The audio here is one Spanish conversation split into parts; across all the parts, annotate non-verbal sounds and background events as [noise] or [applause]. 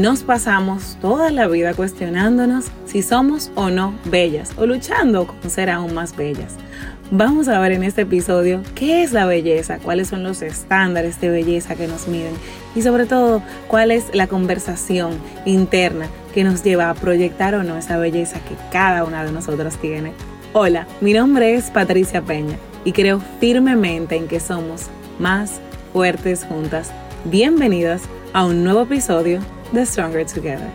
nos pasamos toda la vida cuestionándonos si somos o no bellas o luchando con ser aún más bellas. Vamos a ver en este episodio qué es la belleza, cuáles son los estándares de belleza que nos miden y sobre todo cuál es la conversación interna que nos lleva a proyectar o no esa belleza que cada una de nosotros tiene. Hola, mi nombre es Patricia Peña y creo firmemente en que somos más fuertes juntas. Bienvenidas a un nuevo episodio de Stronger Together.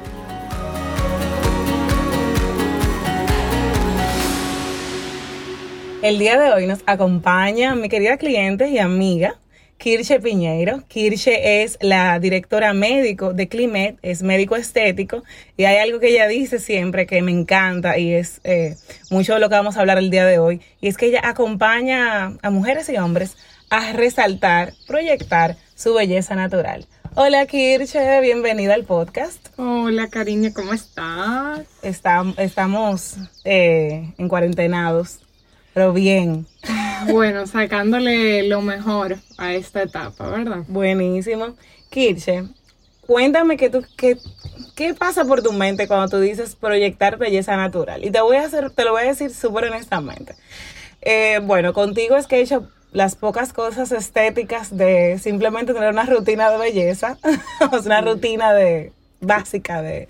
El día de hoy nos acompaña mi querida cliente y amiga, Kirche Piñeiro. Kirche es la directora médico de Climet, es médico estético y hay algo que ella dice siempre que me encanta y es eh, mucho de lo que vamos a hablar el día de hoy y es que ella acompaña a mujeres y hombres a resaltar, proyectar su belleza natural. Hola Kirche, bienvenida al podcast. Hola cariño, ¿cómo estás? estamos eh, en cuarentenados, pero bien. Bueno, sacándole lo mejor a esta etapa, ¿verdad? Buenísimo. Kirche, cuéntame que tú, que, qué pasa por tu mente cuando tú dices proyectar belleza natural. Y te voy a hacer, te lo voy a decir súper honestamente. Eh, bueno, contigo es que he hecho las pocas cosas estéticas de simplemente tener una rutina de belleza, [laughs] una rutina de básica de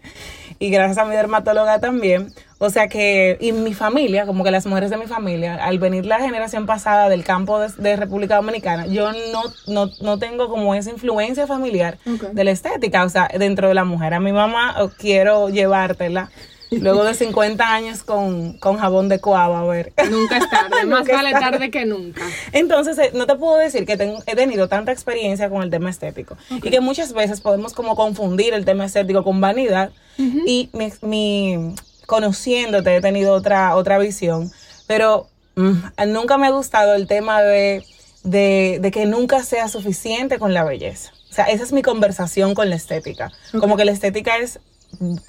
y gracias a mi dermatóloga también. O sea que, y mi familia, como que las mujeres de mi familia, al venir la generación pasada del campo de, República Dominicana, yo no, no, no, tengo como esa influencia familiar de la estética, o sea, dentro de la mujer. A mi mamá quiero llevártela Luego de 50 años con, jabón de coaba, a ver. Nunca es tarde, [laughs] más vale tarde. que nunca. Entonces, eh, no te puedo decir que he tenido tanta experiencia con el tema estético y que muchas veces podemos como confundir el tema estético con vanidad y mi, conociéndote he tenido otra, otra visión, pero mm, nunca me ha gustado el tema de, de, que nunca sea suficiente con la belleza. O sea, esa es mi conversación con la estética. Como que la estética es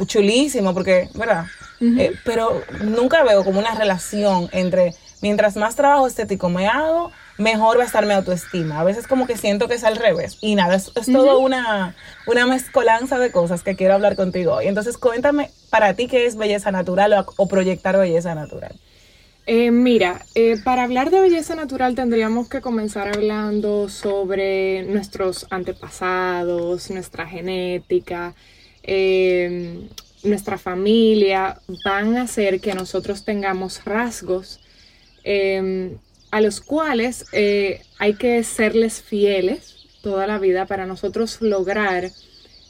chulísimo, porque, ¿verdad? Eh, pero nunca veo como una relación entre mientras más trabajo estético me hago, mejor va a estar mi autoestima. A veces como que siento que es al revés. Y nada, es, todo una, una mezcolanza de cosas que quiero hablar contigo hoy. Entonces cuéntame para ti qué es belleza natural o, proyectar belleza natural. Eh, mira, eh, para hablar de belleza natural tendríamos que comenzar hablando sobre nuestros antepasados, nuestra genética, Em, nuestra familia, van a hacer que nosotros tengamos rasgos em, a los cuales eh, hay que serles fieles toda la vida para nosotros lograr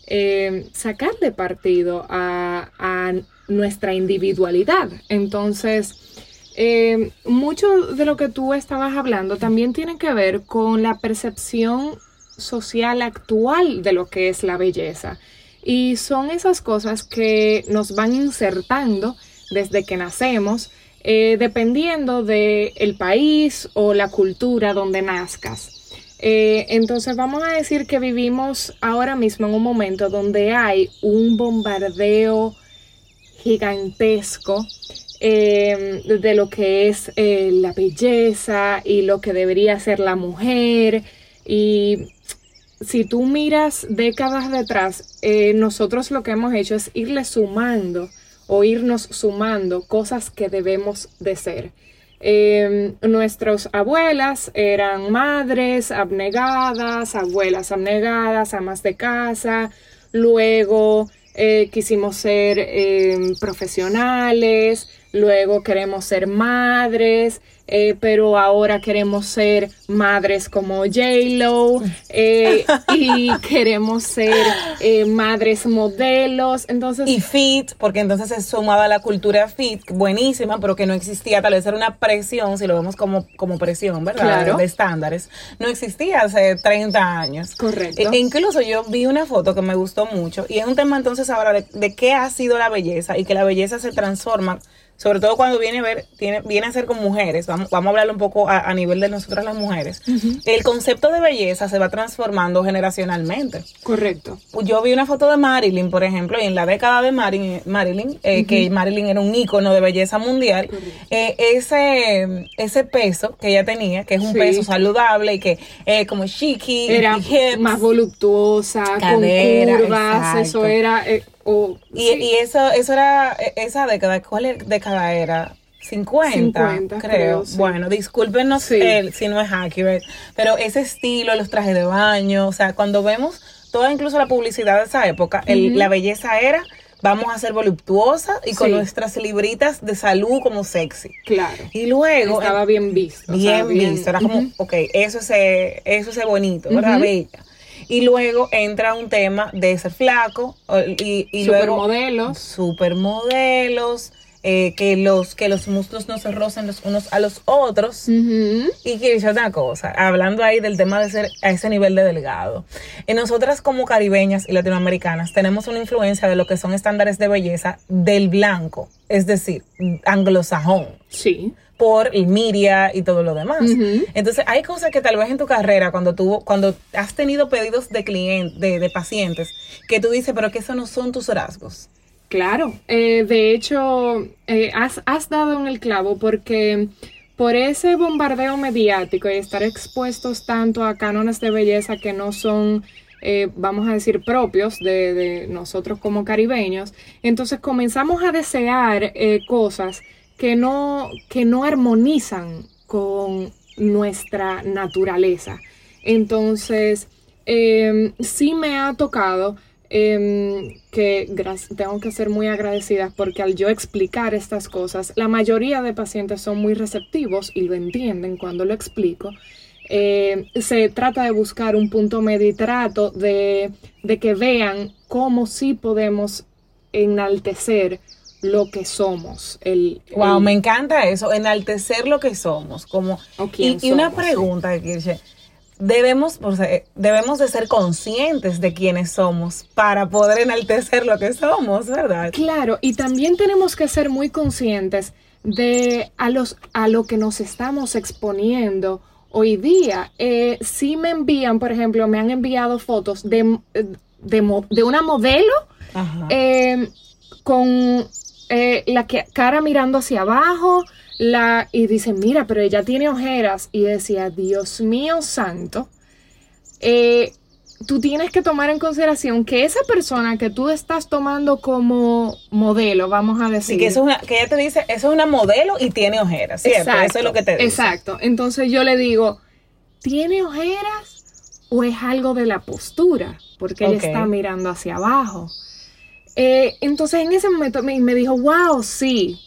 eh, sacarle partido a, nuestra individualidad. Entonces, mucho de lo que tú estabas hablando también tiene que ver con la percepción social actual de lo que es la belleza. Y son esas cosas que nos van insertando desde que nacemos, eh, dependiendo del el país o la cultura donde nazcas. Eh, entonces vamos a decir que vivimos ahora mismo en un momento donde hay un bombardeo gigantesco eh, de lo que es la belleza y lo que debería ser la mujer y si tú miras décadas detrás, eh, nosotros lo que hemos hecho es irle sumando o irnos sumando cosas que debemos de ser. Eh, nuestras abuelas eran madres abnegadas, abuelas abnegadas, amas de casa, luego eh, quisimos ser profesionales, luego queremos ser madres, eh, pero ahora queremos ser madres como J-Lo eh, y [laughs] queremos ser eh, madres modelos. Entonces, y fit, porque entonces se sumaba la cultura fit, buenísima, pero que no existía, tal vez era una presión, si lo vemos como, como presión, ¿verdad? Claro. De estándares. No existía hace 30 años. Correcto. E, incluso yo vi una foto que me gustó mucho y es un tema entonces ahora de, de qué ha sido la belleza y que la belleza se transforma sobre todo cuando viene a ver, tiene, viene a ser con mujeres, vamos, vamos a hablar un poco a, a nivel de nosotras las mujeres, el concepto de belleza se va transformando generacionalmente. Correcto. Yo vi una foto de Marilyn, por ejemplo, y en la década de Marilyn, Marilyn eh, que Marilyn era un ícono de belleza mundial, eh, ese, ese peso que ella tenía, que es un Sí. peso saludable y que eh, como chiqui, Era hips, más voluptuosa, Cadera, con curvas, exacto. eso era... eh, o- Y, sí. y eso, eso era, e- esa década, ¿cuál década era? 50, 50, creo. creo, sí. Bueno, discúlpenos Sí. el- si no es accurate, pero ese estilo, los trajes de baño, o sea, cuando vemos toda incluso la publicidad de esa época, el- la belleza era, vamos a ser voluptuosa y con Sí. nuestras libritas de salud como sexy. Claro. Y luego... Estaba bien visto. o sea, bien, visto. Era como, ok, eso es, eh, eso es bonito, ¿verdad? Bella. Y luego entra un tema de ser flaco y, y luego Supermodelos. supermodelos, eh, que los que los muslos no se rocen los unos a los otros. Y quiero decir una cosa, hablando ahí del tema de ser a ese nivel de delgado. Y nosotras como caribeñas y latinoamericanas tenemos una influencia de lo que son estándares de belleza del blanco, es decir, anglosajón Sí. Por el media y todo lo demás. Entonces, hay cosas que tal vez en tu carrera, cuando tú, cuando has tenido pedidos de clientes, de, de pacientes, que tú dices, pero que esos no son tus rasgos. Claro, eh, de hecho, eh, has, has dado en el clavo porque por ese bombardeo mediático y estar expuestos tanto a cánones de belleza que no son, eh, vamos a decir, propios de, de nosotros como caribeños, entonces comenzamos a desear eh, cosas que no, que no armonizan con nuestra naturaleza. Entonces, eh, sí me ha tocado eh, que tengo que ser muy agradecida porque al yo explicar estas cosas, la mayoría de pacientes son muy receptivos y lo entienden cuando lo explico. Eh, se trata de buscar un punto medio y trato de, de que vean cómo sí podemos enaltecer lo que somos. El, Wow, el- me encanta eso, enaltecer lo que somos. Como, y, y una somos, pregunta, Kirche. Debemos, o sea, debemos de ser conscientes de quiénes somos para poder enaltecer lo que somos, ¿verdad? Claro, y también tenemos que ser muy conscientes de a, los, a lo que nos estamos exponiendo hoy día. Eh, si me envían, por ejemplo, me han enviado fotos de, de, mo- de una modelo eh, con eh, la que- cara mirando hacia abajo, la, y dicen, mira, pero ella tiene ojeras. Y decía, Dios mío santo, eh, tú tienes que tomar en consideración que esa persona que tú estás tomando como modelo, vamos a decir. Así que, eso es una, que ella te dice, eso es una modelo y tiene ojeras, ¿cierto? eso es lo que te dice. Exacto. Entonces yo le digo, ¿tiene ojeras o es algo de la postura? Porque Ok. ella está mirando hacia abajo. Eh, entonces en ese momento me, dijo, wow, sí.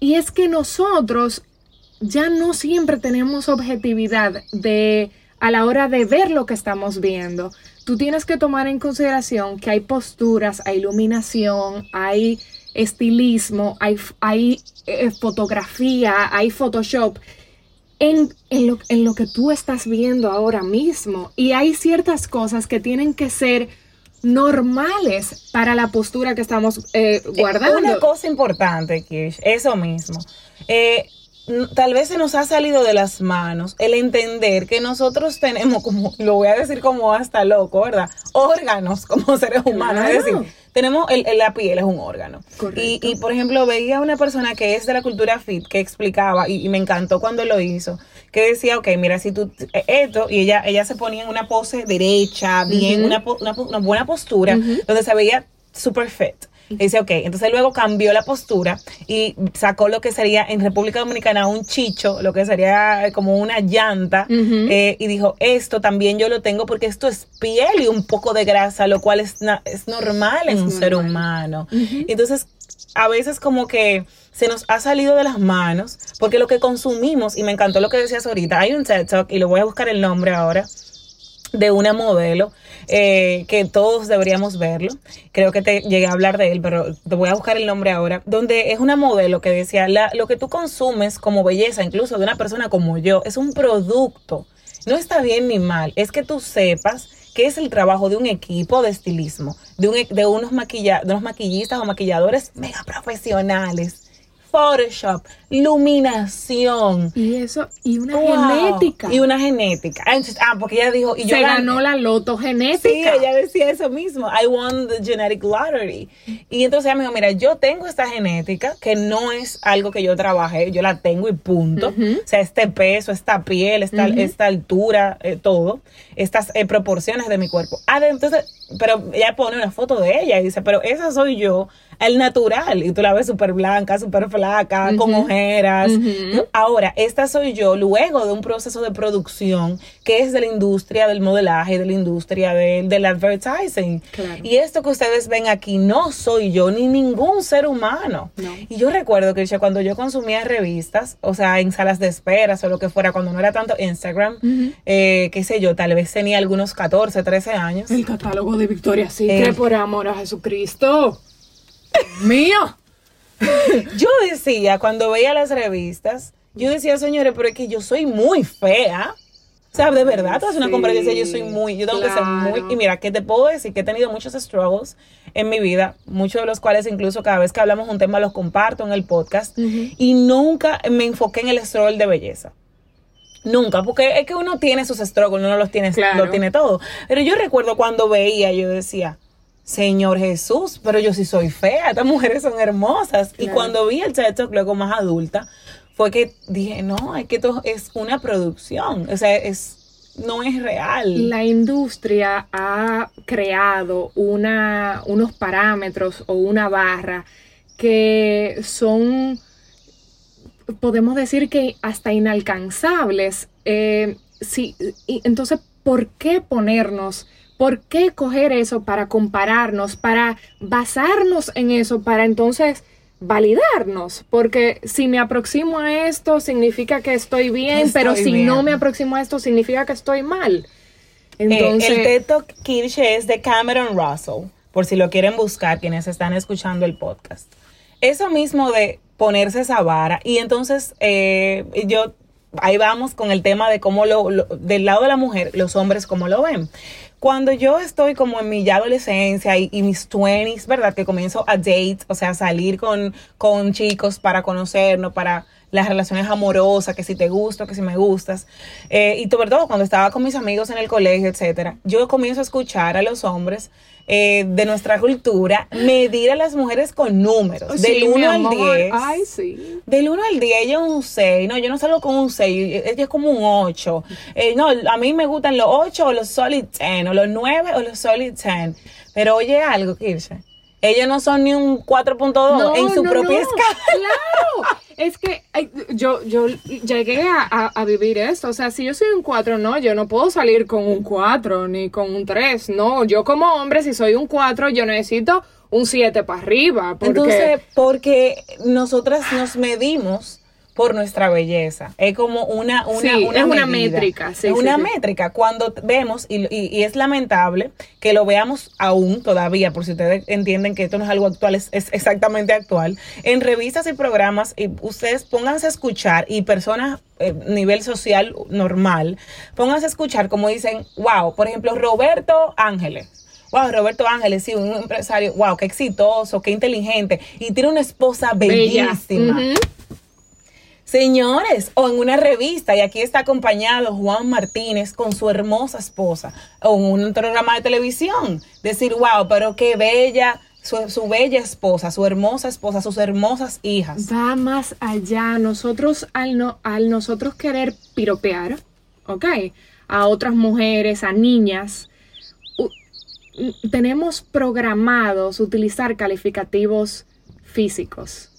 Y es que nosotros ya no siempre tenemos objetividad de a la hora de ver lo que estamos viendo. Tú tienes que tomar en consideración que hay posturas, hay iluminación, hay estilismo, hay, eh, fotografía, hay Photoshop en lo, en lo que tú estás viendo ahora mismo. Y hay ciertas cosas que tienen que ser normales para la postura que estamos eh, guardando. Una cosa importante, Kirsch, eso mismo. Eh, tal vez se nos ha salido de las manos el entender que nosotros tenemos como, lo voy a decir como hasta loco, ¿verdad? Órganos como seres humanos. Es decir, tenemos, el, el- la piel es un órgano. Y, y, por ejemplo, veía una persona que es de la cultura fit que explicaba, y, y me encantó cuando lo hizo, que decía, ok, mira, si tú, eh, esto, y ella, ella se ponía en una pose derecha, bien, una, una, buena postura, donde se veía super fit. Y dice, ok, entonces luego cambió la postura y sacó lo que sería en República Dominicana un chicho, lo que sería como una llanta, eh, y dijo, esto también yo lo tengo porque esto es piel y un poco de grasa, lo cual es, es normal en Es un ser humano. Entonces, a veces como que se nos ha salido de las manos, porque lo que consumimos, y me encantó lo que decías ahorita, hay un TED Talk, y lo voy a buscar el nombre ahora, de una modelo eh, que todos deberíamos verlo. Creo que te llegué a hablar de él, pero te voy a buscar el nombre ahora. Donde es una modelo que decía, lo que tú consumes como belleza, incluso de una persona como yo, es un producto. No está bien ni mal, es que tú sepas que es el trabajo de un equipo de estilismo, de, un, e- de, unos, maquilla, de unos maquillistas o maquilladores mega profesionales Photoshop, iluminación. Y eso, y una Wow. genética. Y una genética. Ah, entonces- ah, porque ella dijo, y yo Se gané. ganó la loto genética. Sí, ella decía eso mismo. I won the genetic lottery. Y entonces ella me dijo, mira, yo tengo esta genética que no es algo que yo trabajé, yo la tengo y punto. O sea, este peso, esta piel, esta, esta altura, eh, todo, estas eh, proporciones de mi cuerpo. Ah, entonces, pero ella pone una foto de ella y dice, pero esa soy yo, el natural. Y tú la ves súper blanca, súper flaca, con ojeras. Ahora, esta soy yo luego de un proceso de producción que es de la industria del modelaje, de la industria del, del advertising. Claro. Y esto que ustedes ven aquí no soy yo ni ningún ser humano. No. Y yo recuerdo que cuando yo consumía revistas, o sea, en salas de esperas o lo que fuera, cuando no era tanto Instagram, eh, qué sé yo, tal vez tenía algunos 14, 13 años. El catálogo de Victoria Secret Eh. por amor a Jesucristo. Mío. [laughs] Yo decía, cuando veía las revistas, yo decía, señores, pero es que yo soy muy fea. O sea, de verdad, tú haces una Sí, comparación y decía, yo soy muy, yo tengo que ser muy... Y mira, que te puedo decir que he tenido muchos struggles en mi vida, muchos de los cuales incluso cada vez que hablamos un tema los comparto en el podcast, y nunca me enfoqué en el struggle de belleza. Nunca, porque es que uno tiene sus struggles, uno no los tiene, Claro. lo tiene todo. Pero yo recuerdo cuando veía, yo decía, Señor Jesús, pero yo sí soy fea, estas mujeres son hermosas. Y cuando vi el TED Talk luego más adulta, fue que dije, no, es que esto es una producción, o sea, es, no es real. La industria ha creado una, unos parámetros o una barra que son, podemos decir que hasta inalcanzables. Eh, sí, y entonces, ¿por qué ponernos? ¿Por qué coger eso para compararnos, para basarnos en eso, para entonces validarnos? Porque si me aproximo a esto, significa que estoy bien, [laughs] Estoy pero si bien. no me aproximo a esto, significa que estoy mal. Eh, Entonces, el TED Talk Kirche es de Cameron Russell, por si lo quieren buscar quienes están escuchando el podcast. Eso mismo de ponerse esa vara y entonces eh, yo ahí vamos con el tema de cómo lo, lo- del lado de la mujer los hombres cómo lo ven. Cuando yo estoy como en mi ya adolescencia y, y mis 20s, ¿verdad? Que comienzo a date, o sea, a salir con, con chicos para conocernos, para las relaciones amorosas, que si te gusto, que si me gustas. Eh, y sobre todo cuando estaba con mis amigos en el colegio, etcétera, yo comienzo a escuchar a los hombres eh, de nuestra cultura medir a las mujeres con números, sí, del mi 1 al amor. 10. Ay, sí. Del 1 al 10, ella es un 6. No, yo no salgo con un 6, ella es como un 8. Eh, no, a mí me gustan los 8 o los solid 10, o los 9 o los solid 10. Pero oye algo, Kirche. Ellos no son ni un 4.2 en su no, propia no. escala. Claro, es que ay, yo, yo llegué a, a- a vivir esto. O sea, si yo soy un 4, no, yo no puedo salir con un 4 ni con un 3. No, yo como hombre, si soy un 4, yo necesito un 7 para arriba. Porque, Entonces, porque nosotras nos medimos por nuestra belleza. Es como una, una, Sí, una es una métrica, sí, es sí, una métrica. Cuando vemos, y, y- y es lamentable que lo veamos aún todavía, por si ustedes entienden que esto no es algo actual, es, es exactamente actual, en revistas y programas, y ustedes pónganse a escuchar, y personas eh, nivel social normal, pónganse a escuchar como dicen, wow, por ejemplo, Roberto Ángeles. Wow, Roberto Ángeles, sí, un empresario, wow, qué exitoso, qué inteligente. Y tiene una esposa Bella. bellísima. Ujú. Señores, o en una revista, y aquí está acompañado Juan Martínez con su hermosa esposa, o en un programa de televisión. Decir, wow, pero qué bella, su, su bella esposa, su hermosa esposa, sus hermosas hijas. Va más allá. Nosotros, al, no, al nosotros querer piropear, ¿ok? A otras mujeres, a niñas, mm, tenemos programados utilizar calificativos físicos.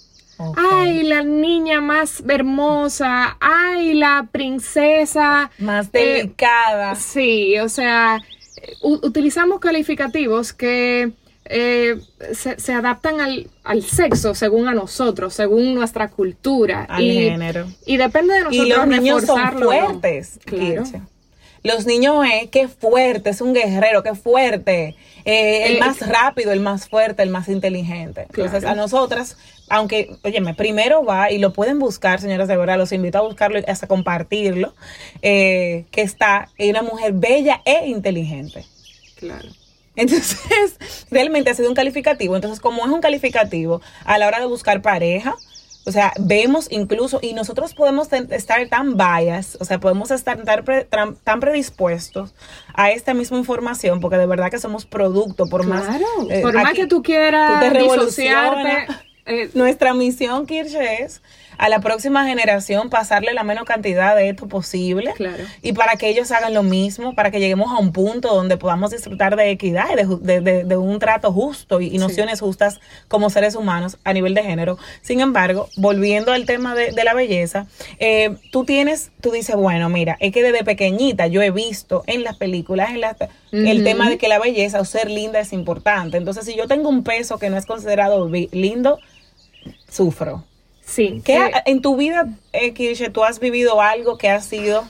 Ay, la niña más hermosa. Ay, la princesa. Más eh, delicada. Sí, o sea, utilizamos calificativos que eh, se, se adaptan al, al sexo según a nosotros, según nuestra cultura. Al y, género. y depende de nosotros Y los niños son no. fuertes. Claro. Los niños, eh, qué fuerte, es un guerrero, qué fuerte. Eh, el más rápido, el más fuerte, el más inteligente. Entonces, Claro. a nosotras, aunque, óyeme, primero va y lo pueden buscar, señoras de verdad, los invito a buscarlo y hasta compartirlo, eh, que está en una mujer bella e inteligente. Claro. Entonces, [laughs] realmente ha sido un calificativo. Entonces, como es un calificativo, a la hora de buscar pareja, O sea, vemos incluso, y nosotros podemos estar tan bias, o sea, podemos estar tan, tan predispuestos a esta misma información, porque de verdad que somos producto, por más... Eh, por más que tú quieras tú eh, Nuestra misión, Kirche, es a la próxima generación pasarle la menos cantidad de esto posible. Claro. Y para que ellos hagan lo mismo, para que lleguemos a un punto donde podamos disfrutar de equidad y de, un trato justo y, nociones justas como seres humanos a nivel de género. Sin embargo, volviendo al tema de, la belleza, eh, tú tienes, tú dices, bueno, mira, es que desde pequeñita yo he visto en las películas, en las, el tema de que la belleza o ser linda es importante. Entonces, si yo tengo un peso que no es considerado lindo, sufro. Sí. ¿Qué eh, en tu vida, eh, tú has vivido algo que ha sido,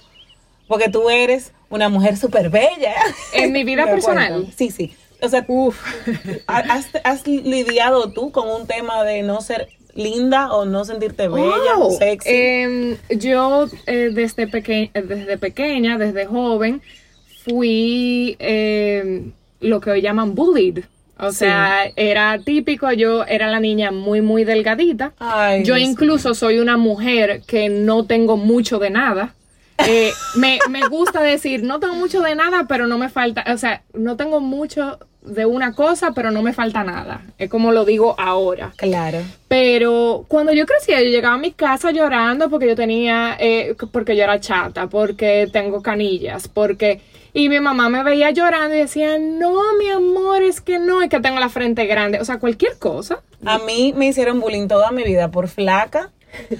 porque tú eres una mujer súper bella? En mi vida [laughs] personal. Sí, sí. O sea, Uf. [laughs] ¿has, lidiado tú con un tema de no ser linda o no sentirte bella o sexy? Em, yo eh, desde, peque desde pequeña, desde joven, fui em, lo que hoy llaman bullied. O sea, era típico, yo era la niña muy, muy delgadita. yo incluso soy una mujer que no tengo mucho de nada. Eh, me, me gusta decir, no tengo mucho de nada, pero no me falta, o sea, no tengo mucho de una cosa, pero no me falta nada. Es como lo digo ahora. Claro. Pero cuando yo crecía, yo llegaba a mi casa llorando porque yo tenía, eh, porque yo era chata, porque tengo canillas, porque y mi mamá me veía llorando y decía, no, mi amor, es que no, es que tengo la frente grande. O sea, cualquier cosa. A mí me hicieron bullying toda mi vida por flaca.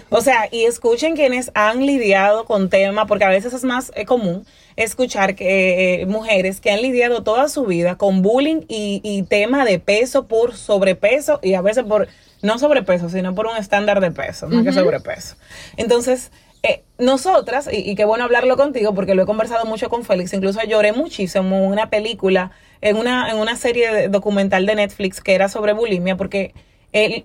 O sea, y escuchen quienes han lidiado con tema, porque a veces es más común escuchar que eh, mujeres que han lidiado toda su vida con bullying y, tema de peso por sobrepeso y a veces por no sobrepeso, sino por un estándar de peso, más que sobrepeso. Entonces, eh, nosotras, y, qué bueno hablarlo contigo porque lo he conversado mucho con Félix, incluso lloré muchísimo en una película, en una, en una serie documental de Netflix que era sobre bulimia, porque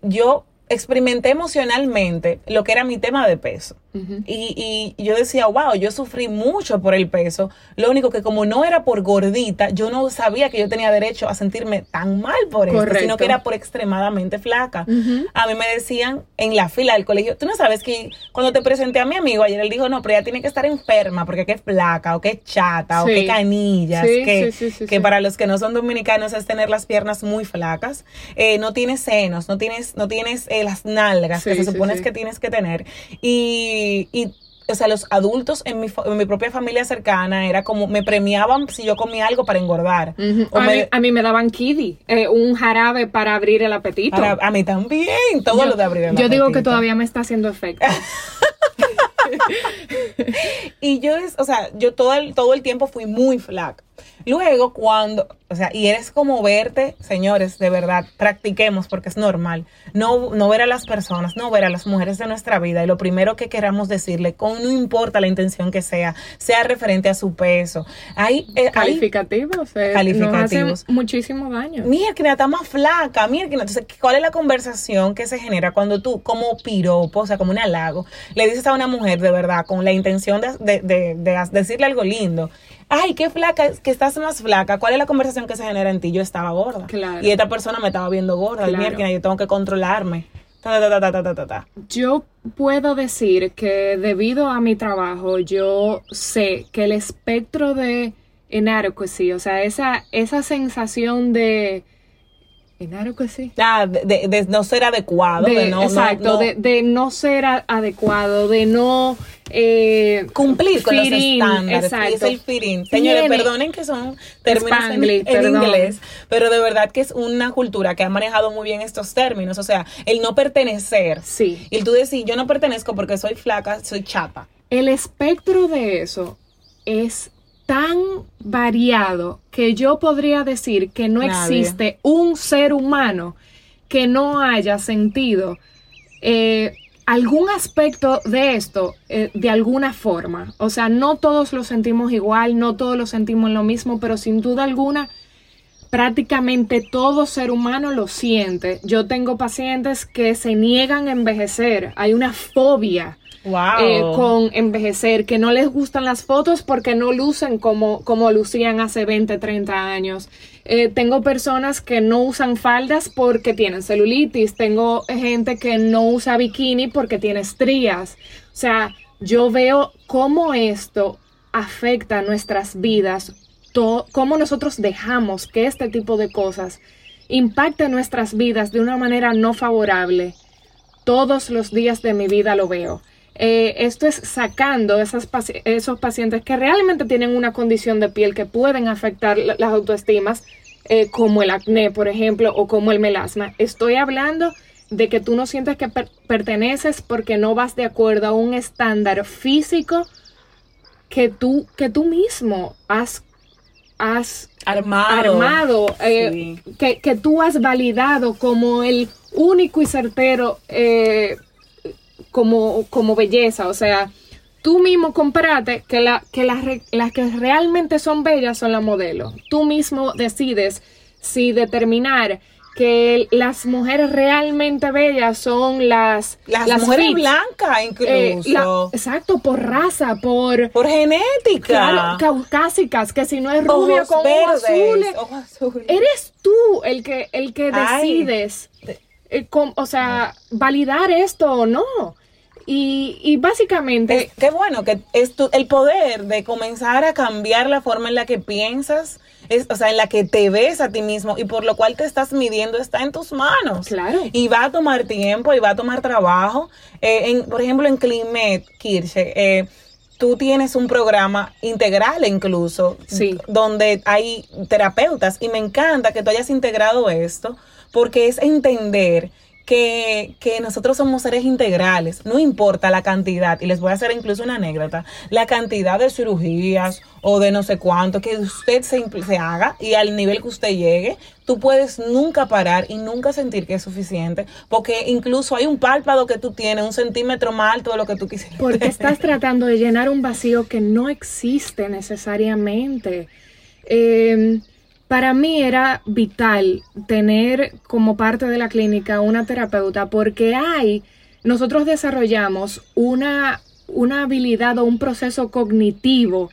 yo experimenté emocionalmente lo que era mi tema de peso. Y, y, yo decía, wow, yo sufrí mucho por el peso. Lo único que como no era por gordita, yo no sabía que yo tenía derecho a sentirme tan mal por eso, sino que era por extremadamente flaca. A mí me decían en la fila del colegio, tú no sabes que cuando te presenté a mi amigo ayer, él dijo, no, pero ella tiene que estar enferma porque que es flaca o que es chata o que canillas, que, que para los que no son dominicanos es tener las piernas muy flacas, eh, no tienes senos, no tienes, no tienes eh, las nalgas que se supone que tienes que tener. Y, y o sea, los adultos en mi, en mi, propia familia cercana era como me premiaban si yo comía algo para engordar. a, mí, me daban kiddy, eh, un jarabe para abrir el apetito. a mí también, todo lo de abrir el apetito. Yo digo que todavía me está haciendo efecto. [laughs] [laughs] y yo, o sea, yo todo el, todo el tiempo fui muy flaca. Luego, cuando, o sea, y eres como verte, señores, de verdad, practiquemos porque es normal. No, no ver a las personas, no ver a las mujeres de nuestra vida. Y lo primero que queramos decirle, con no importa la intención que sea, sea referente a su peso. Hay, eh, calificativos, eh, calificativos. muchísimo daño. Mira, que está más flaca, mira, que entonces, ¿cuál es la conversación que se genera cuando tú, como piropo, o sea, como un halago, le dices a una mujer de verdad, con la intención de, de, de decirle algo lindo? Ay, qué flaca, que estás más flaca. ¿Cuál es la conversación que se genera en ti? Yo estaba gorda. Claro. Y esta persona me estaba viendo gorda. Claro. yo tengo que controlarme. yo puedo decir que debido a mi trabajo, yo sé que el espectro de inadequacy, o sea, esa, esa sensación de inadequacy. Ah, de, de, no ser adecuado. De, no, exacto, De, no ser adecuado, de no eh, cumplir con los estándares. Exacto. Es el fitting. Señores, perdonen que son términos en, inglés, pero de verdad que es una cultura que ha manejado muy bien estos términos. O sea, el no pertenecer. Sí. Y tú decís, yo no pertenezco porque soy flaca, soy chata. El espectro de eso es tan variado que yo podría decir que no existe un ser humano que no haya sentido eh, algún aspecto de esto eh, de alguna forma. O sea, no todos lo sentimos igual, no todos lo sentimos lo mismo, pero sin duda alguna prácticamente todo ser humano lo siente. Yo tengo pacientes que se niegan a envejecer, hay una fobia eh, con envejecer, que no les gustan las fotos porque no lucen como, como lucían hace 20, 30 años. Eh, tengo personas que no usan faldas porque tienen celulitis, tengo gente que no usa bikini porque tiene estrías. O sea, yo veo cómo esto afecta nuestras vidas, cómo nosotros dejamos que este tipo de cosas impacte nuestras vidas de una manera no favorable. Todos los días de mi vida lo veo. Eh, esto es sacando esas esos pacientes que realmente tienen una condición de piel que pueden afectar las autoestimas, eh, como el acné, por ejemplo, o como el melasma. Estoy hablando de que tú no sientes que perteneces porque no vas de acuerdo a un estándar físico que tú, que tú mismo has, has armado, eh, que, que, tú has validado como el único y certero eh, como, como belleza. O sea, tú mismo compárate que, la, que las, las que realmente son bellas son las modelos. Tú mismo decides si determinar que las mujeres realmente bellas son las las, mujeres blancas eh, incluso. exacto por raza por por genética. Claro caucásicas que si no es rubio con ojos azules, eres tú el que el que decides eh, o sea validar esto o no y, básicamente... qué bueno que es tu, el poder de comenzar a cambiar la forma en la que piensas, es, o sea, en la que te ves a ti mismo y por lo cual te estás midiendo está en tus manos. Claro. Y va a tomar tiempo y va a tomar trabajo. Eh, en, por ejemplo, en Climet, Kirche, eh, tú tienes un programa integral incluso, sí. donde hay terapeutas y me encanta que tú hayas integrado esto porque es entender que, que, nosotros somos seres integrales, no importa la cantidad, y les voy a hacer incluso una anécdota, la cantidad de cirugías o de no sé cuánto que usted se, se haga y al nivel que usted llegue, tú puedes nunca parar y nunca sentir que es suficiente, porque incluso hay un párpado que tú tienes un centímetro más alto de lo que tú quisieras. Porque estás tratando de llenar un vacío que no existe necesariamente. Eh, para mí era vital tener como parte de la clínica una terapeuta porque hay, nosotros desarrollamos una, una habilidad o un proceso cognitivo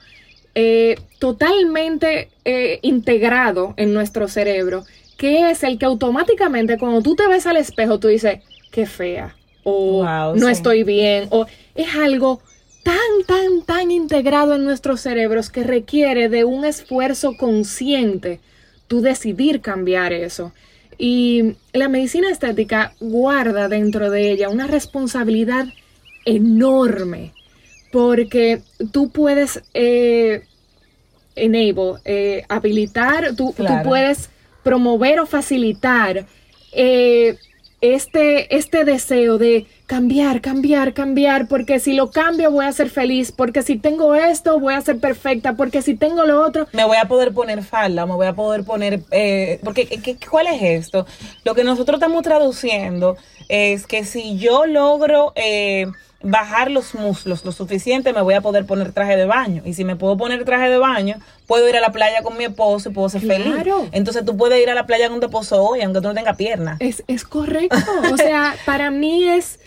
eh, totalmente eh, integrado en nuestro cerebro, que es el que automáticamente cuando tú te ves al espejo tú dices, qué fea, o no estoy bien, o es algo tan, tan, tan integrado en nuestros cerebros que requiere de un esfuerzo consciente tú decidir cambiar eso. Y la medicina estética guarda dentro de ella una responsabilidad enorme, porque tú puedes eh, enable, eh, habilitar, tú, tú, puedes promover o facilitar eh, este, este deseo de cambiar, cambiar, cambiar, porque si lo cambio voy a ser feliz, porque si tengo esto voy a ser perfecta, porque si tengo lo otro... Me voy a poder poner falda, me voy a poder poner... Eh, porque, ¿qué, ¿cuál es esto? Lo que nosotros estamos traduciendo es que si yo logro... Eh, bajar los muslos lo suficiente, me voy a poder poner traje de baño. Y si me puedo poner traje de baño, puedo ir a la playa con mi esposo y puedo ser feliz. Entonces tú puedes ir a la playa con tu esposo hoy, aunque tú no tengas piernas. Es, es correcto. o sea, [laughs] para mí es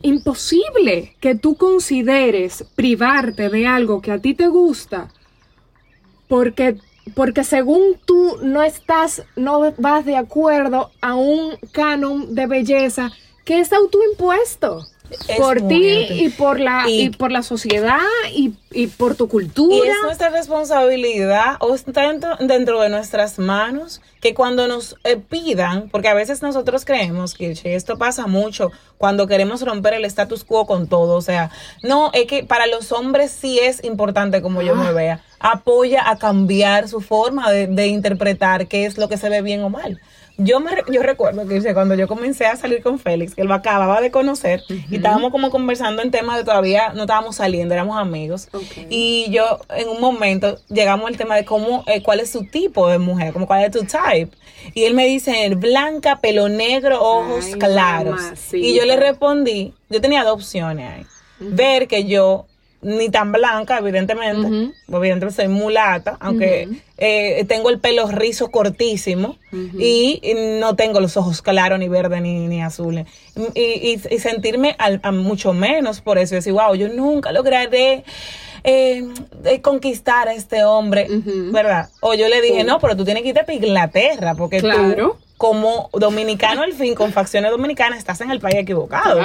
imposible que tú consideres privarte de algo que a ti te gusta porque porque según tú no estás no vas de acuerdo a un canon de belleza que es autoimpuesto por ti y por la y, por la sociedad y, por tu cultura. Y es nuestra responsabilidad o está dentro, de nuestras manos que cuando nos eh, pidan, porque a veces nosotros creemos que esto pasa mucho cuando queremos romper el status quo con todo, o sea, no, es que para los hombres sí es importante como yo me ah. vea, apoya a cambiar su forma de, de interpretar qué es lo que se ve bien o mal. Yo, me, yo recuerdo que cuando yo comencé a salir con Félix, que él lo acababa de conocer, y estábamos como conversando en temas de todavía no estábamos saliendo, éramos amigos. Y yo en un momento llegamos al tema de cómo, eh, cuál es su tipo de mujer, como cuál es tu type. Y él me dice, blanca, pelo negro, ojos claros. Y yo le respondí, yo tenía dos opciones ahí. Ver que yo ni tan blanca, evidentemente. Evidentemente soy mulata, aunque eh, tengo el pelo rizo cortísimo y, no tengo los ojos claros, ni verdes, ni, ni azules. Y, sentirme a mucho menos por eso. Decir, wow, yo nunca lograré eh, conquistar a este hombre, ¿verdad? O yo le dije, no, pero tú tienes que irte a Inglaterra, porque tú como dominicano al fin, con facciones dominicanas, estás en el país equivocado.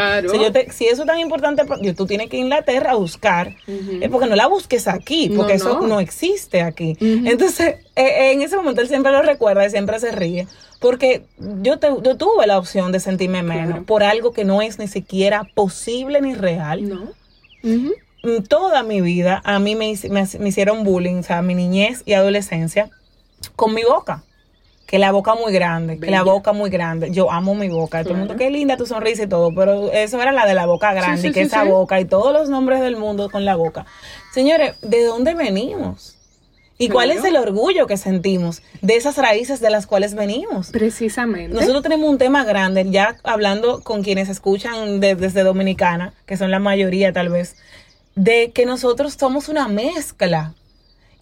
Si, eso es tan importante, tú tienes que ir a Inglaterra a buscar, es porque no la busques aquí, porque eso no. existe aquí. Entonces, eh, en ese momento él siempre lo recuerda y siempre se ríe, porque yo, yo tuve la opción de sentirme menos por algo que no es ni siquiera posible ni real. No. Toda mi vida a mí me, me, me hicieron bullying, o sea, mi niñez y adolescencia, con mi boca que la boca muy grande, que la boca muy grande. Yo amo mi boca. Todo el mundo, qué linda tu sonrisa y todo, pero eso era la de la boca grande, y que esa boca y todos los nombres del mundo con la boca. Señores, ¿de dónde venimos? ¿Y cuál es el orgullo que sentimos de esas raíces de las cuales venimos? Precisamente. Nosotros tenemos un tema grande, ya hablando con quienes escuchan desde Dominicana, que son la mayoría tal vez, de que nosotros somos una mezcla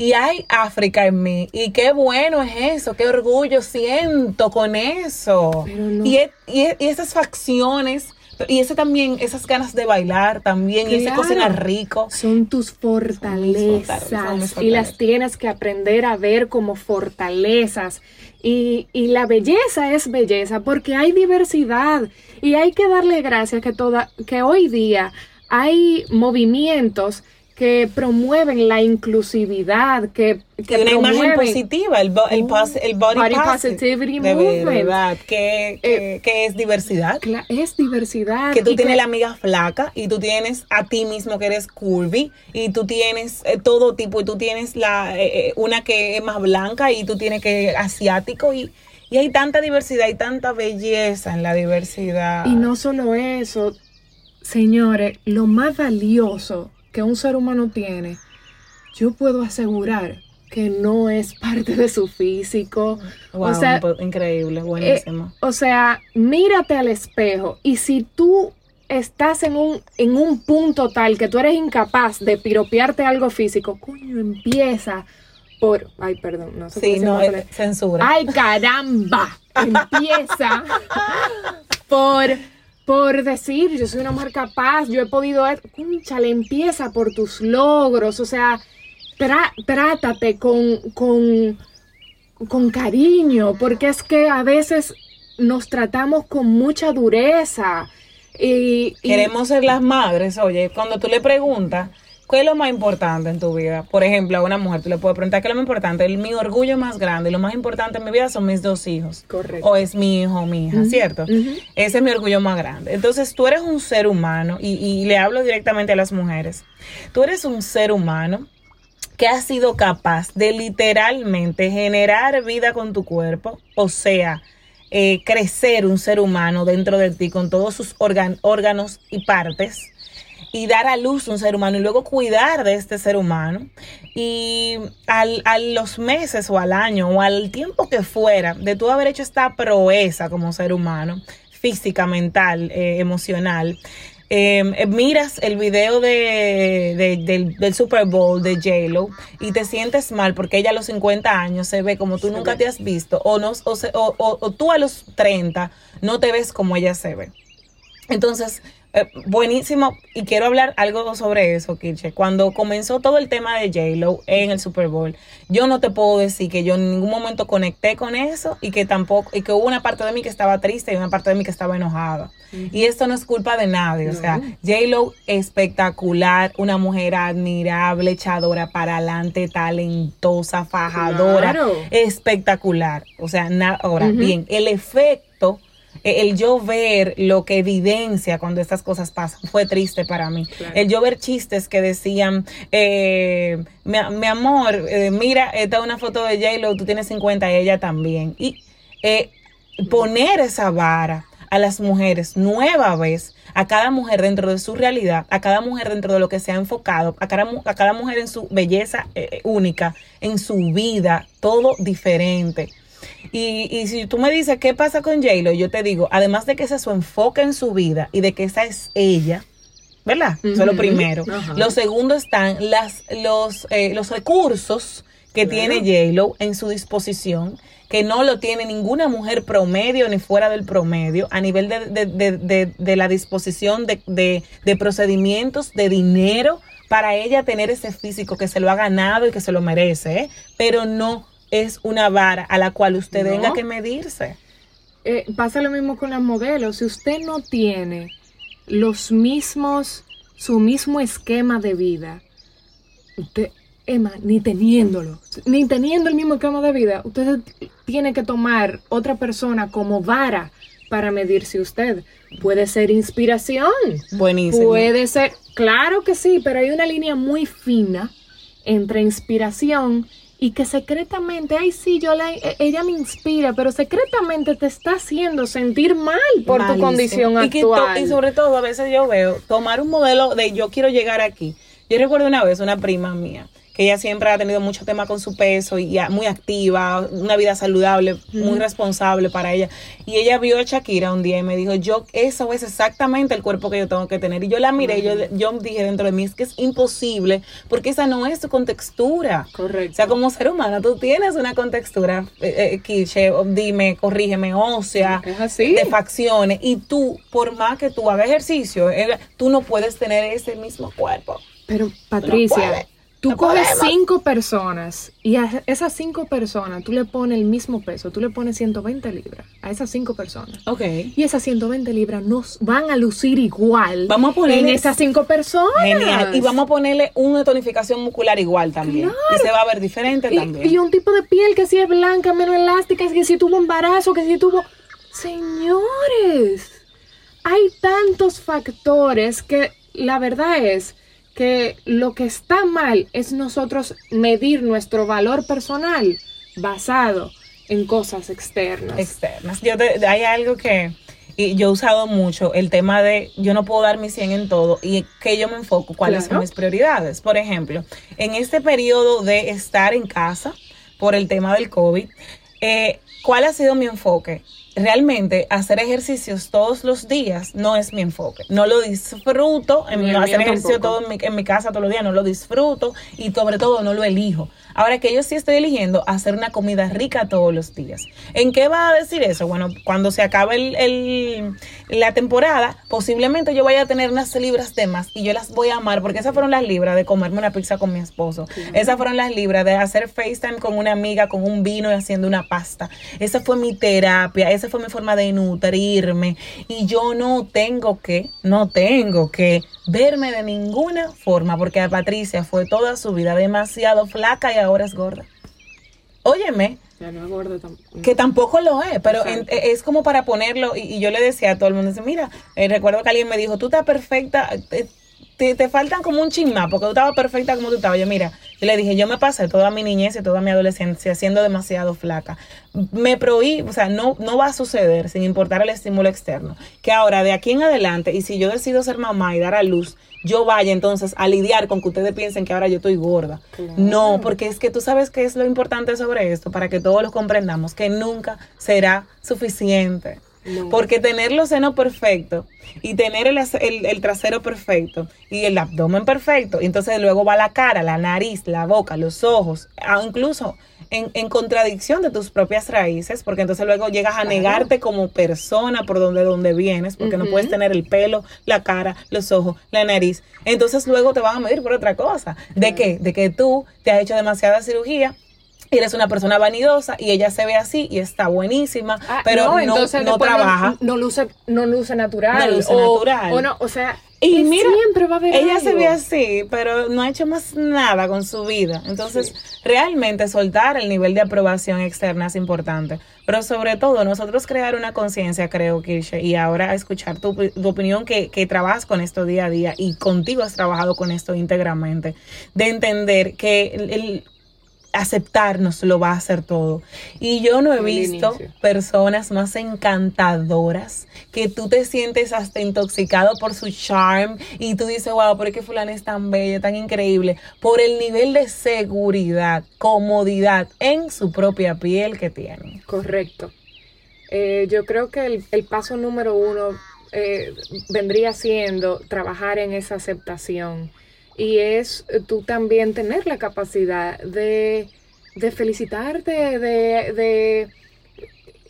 y hay África en mí. Y qué bueno es eso, qué orgullo siento con eso. y, y, esas facciones, y ese también, esas ganas de bailar también, y ese cocinar rico. Son tus fortalezas. Y las tienes que aprender a ver como fortalezas. Y, y, la belleza es belleza porque hay diversidad y hay que darle gracias que toda que hoy día hay movimientos que promueven la inclusividad, que, que una imagen positiva, el, el, el body, positivity de Verdad, que, eh, que, es diversidad. Es diversidad. Que tú tienes la amiga flaca y tú tienes a ti mismo que eres curvy y tú tienes eh, todo tipo y tú tienes la eh, una que es más blanca y tú tienes que asiático y, y hay tanta diversidad y tanta belleza en la diversidad. Y no solo eso, señores, lo más valioso que un ser humano tiene, yo puedo asegurar que no es parte de su físico. o sea, increíble, buenísimo. Eh, o sea, mírate al espejo y si tú estás en un, en un punto tal que tú eres incapaz de piropearte algo físico, coño, empieza por... Ay, perdón, no sé. Sí, no, es censura. Ay, caramba. [laughs] empieza por por decir, yo soy una mujer capaz, yo he podido, le empieza por tus logros, o sea, trátate con, con, con cariño, porque es que a veces nos tratamos con mucha dureza. Y, Queremos ser las madres, oye, cuando tú le preguntas, ¿Qué es lo más importante en tu vida? Por ejemplo, a una mujer tú le puedes preguntar qué es lo más importante. El, mi orgullo más grande, lo más importante en mi vida son mis dos hijos. Correcto. O es mi hijo o mi hija, ¿cierto? Ese es mi orgullo más grande. Entonces, tú eres un ser humano, y, y le hablo directamente a las mujeres. Tú eres un ser humano que ha sido capaz de literalmente generar vida con tu cuerpo, o sea, eh, crecer un ser humano dentro de ti con todos sus órganos y partes y dar a luz un ser humano y luego cuidar de este ser humano. Y al, a los meses o al año o al tiempo que fuera de tú haber hecho esta proeza como ser humano, física, mental, eh, emocional, em, eh, miras el video de, del, Super Bowl de J-Lo y te sientes mal porque ella a los 50 años se ve como tú nunca te has visto o, no, o, o tú a los 30 no te ves como ella se ve. Entonces, eh, buenísimo, y quiero hablar algo sobre eso, Kirche. Cuando comenzó todo el tema de J-Lo en el Super Bowl, yo no te puedo decir que yo en ningún momento conecté con eso y que tampoco, y que hubo una parte de mí que estaba triste y una parte de mí que estaba enojada. Y esto no es culpa de nadie, o sea, J-Lo espectacular, una mujer admirable, echadora para adelante, talentosa, fajadora, espectacular. O sea, ahora bien, el efecto el yo ver lo que evidencia cuando estas cosas pasan fue triste para mí. El yo ver chistes que decían, eh, mi, amor, eh, mira, esta es una foto de J-Lo, tú tienes 50 y ella también. Y poner esa vara a las mujeres nueva vez, a cada mujer dentro de su realidad, a cada mujer dentro de lo que se ha enfocado, a cada, a cada mujer en su belleza única, en su vida, todo diferente. Y, y si tú me dices qué pasa con J-Lo, yo te digo, además de que ese es su enfoque en su vida y de que esa es ella, ¿verdad? Eso es lo primero. Lo segundo están las, los, eh, los recursos que tiene J-Lo en su disposición, que no lo tiene ninguna mujer promedio ni fuera del promedio, a nivel de, la disposición de, procedimientos, de dinero, para ella tener ese físico que se lo ha ganado y que se lo merece, ¿eh? pero no es una vara a la cual usted tenga que medirse. Eh, pasa lo mismo con las modelos. Si usted no tiene los mismos, su mismo esquema de vida, usted, Emma, ni teniéndolo, ni teniendo el mismo esquema de vida, usted tiene que tomar otra persona como vara para medirse usted. Puede ser inspiración. Buenísimo. Puede ser, claro que sí, pero hay una línea muy fina entre inspiración y que secretamente, ay sí, yo la, e, ella me inspira, pero secretamente te está haciendo sentir mal por tu condición actual. Y, y sobre todo, a veces yo veo tomar un modelo de yo quiero llegar aquí. Yo recuerdo una vez una prima mía ella siempre ha tenido mucho tema con su peso y muy activa, una vida saludable, muy responsable para ella. Y ella vio a Shakira un día y me dijo, yo, eso es exactamente el cuerpo que yo tengo que tener. Y yo la miré y yo, yo dije dentro de mí, es que es imposible, porque esa no es tu contextura. Correcto. O sea, como ser humano, tú tienes una contextura, eh, eh dime, corrígeme, ósea, es así. de facciones, y tú, por más que tú hagas ejercicio, eh, tú no puedes tener ese mismo cuerpo. Pero Patricia, Tú coges cinco personas y a esas cinco personas tú le pones el mismo peso, tú le pones 120 libras a esas cinco personas. Ok. Y esas 120 libras nos van a lucir igual vamos a ponerle, en esas cinco personas. Genial. Y vamos a ponerle una tonificación muscular igual también. Y se va a ver diferente también. Y un tipo de piel que si es blanca, menos elástica, que si tuvo embarazo, que si tuvo... Señores, hay tantos factores que la verdad es que lo que está mal es nosotros medir nuestro valor personal basado en cosas externas. Externas. Yo hay algo que yo he usado mucho, el tema de yo no puedo dar mi 100 en todo y que yo me enfoco, cuáles son mis prioridades. Por ejemplo, en este periodo de estar en casa por el tema del COVID, eh, ¿cuál ha sido mi enfoque? Realmente hacer ejercicios todos los días no es mi enfoque. No lo disfruto, en hacer ejercicio todo en mi, en mi, casa todos los días, no lo disfruto y sobre todo no lo elijo. Ahora que yo sí estoy eligiendo hacer una comida rica todos los días. ¿En qué va a decir eso? Bueno, cuando se acabe el, la temporada, posiblemente yo vaya a tener unas libras de más y yo las voy a amar porque esas fueron las libras de comerme una pizza con mi esposo. Esas fueron las libras de hacer FaceTime con una amiga, con un vino y haciendo una pasta. Esa fue mi terapia, esa fue mi forma de nutrirme y yo no tengo que, no tengo que verme de ninguna forma porque a Patricia fue toda su vida demasiado flaca y ahora es gorda. Óyeme. Que tampoco lo es, pero es como para ponerlo, y, yo le decía a todo el mundo, mira, eh, recuerdo que alguien me dijo, tú estás perfecta, te, te, faltan como un chisma, porque tú estabas perfecta como tú estabas. Yo, mira, yo le dije, yo me pasé toda mi niñez y toda mi adolescencia siendo demasiado flaca. Me prohí, o sea, no, no va a suceder sin importar el estímulo externo. Que ahora, de aquí en adelante, y si yo decido ser mamá y dar a luz, yo vaya entonces a lidiar con que ustedes piensen que ahora yo estoy gorda. No, porque es que tú sabes que es lo importante sobre esto, para que todos lo comprendamos, que nunca será suficiente. Porque tener los senos perfectos y tener el, el, trasero perfecto y el abdomen perfecto, y entonces luego va la cara, la nariz, la boca, los ojos, incluso en, contradicción de tus propias raíces, porque entonces luego llegas a negarte como persona por donde, donde vienes, porque no puedes tener el pelo, la cara, los ojos, la nariz. Entonces luego te van a medir por otra cosa. ¿De qué? De que tú te has hecho demasiada cirugía eres una persona vanidosa y ella se ve así y está buenísima, ah, pero no, no, trabaja. No, luce, no luce natural. No luce natural. O no, o sea, y mira, siempre va a haber ella se ve así, pero no ha hecho más nada con su vida. Entonces, realmente soltar el nivel de aprobación externa es importante. Pero sobre todo, nosotros crear una conciencia, creo, Kirshe, y ahora escuchar tu, tu opinión que, que, trabajas con esto día a día y contigo has trabajado con esto íntegramente, de entender que el, aceptarnos lo va a hacer todo. Y yo no he visto personas más encantadoras que tú te sientes hasta intoxicado por su charm y tú dices, wow, ¿por qué fulana es tan bella, tan increíble? Por el nivel de seguridad, comodidad en su propia piel que tiene. Correcto. Eh, yo creo que el, el paso número uno eh, vendría siendo trabajar en esa aceptación. Y es eh, tú también tener la capacidad de, de felicitarte, de, de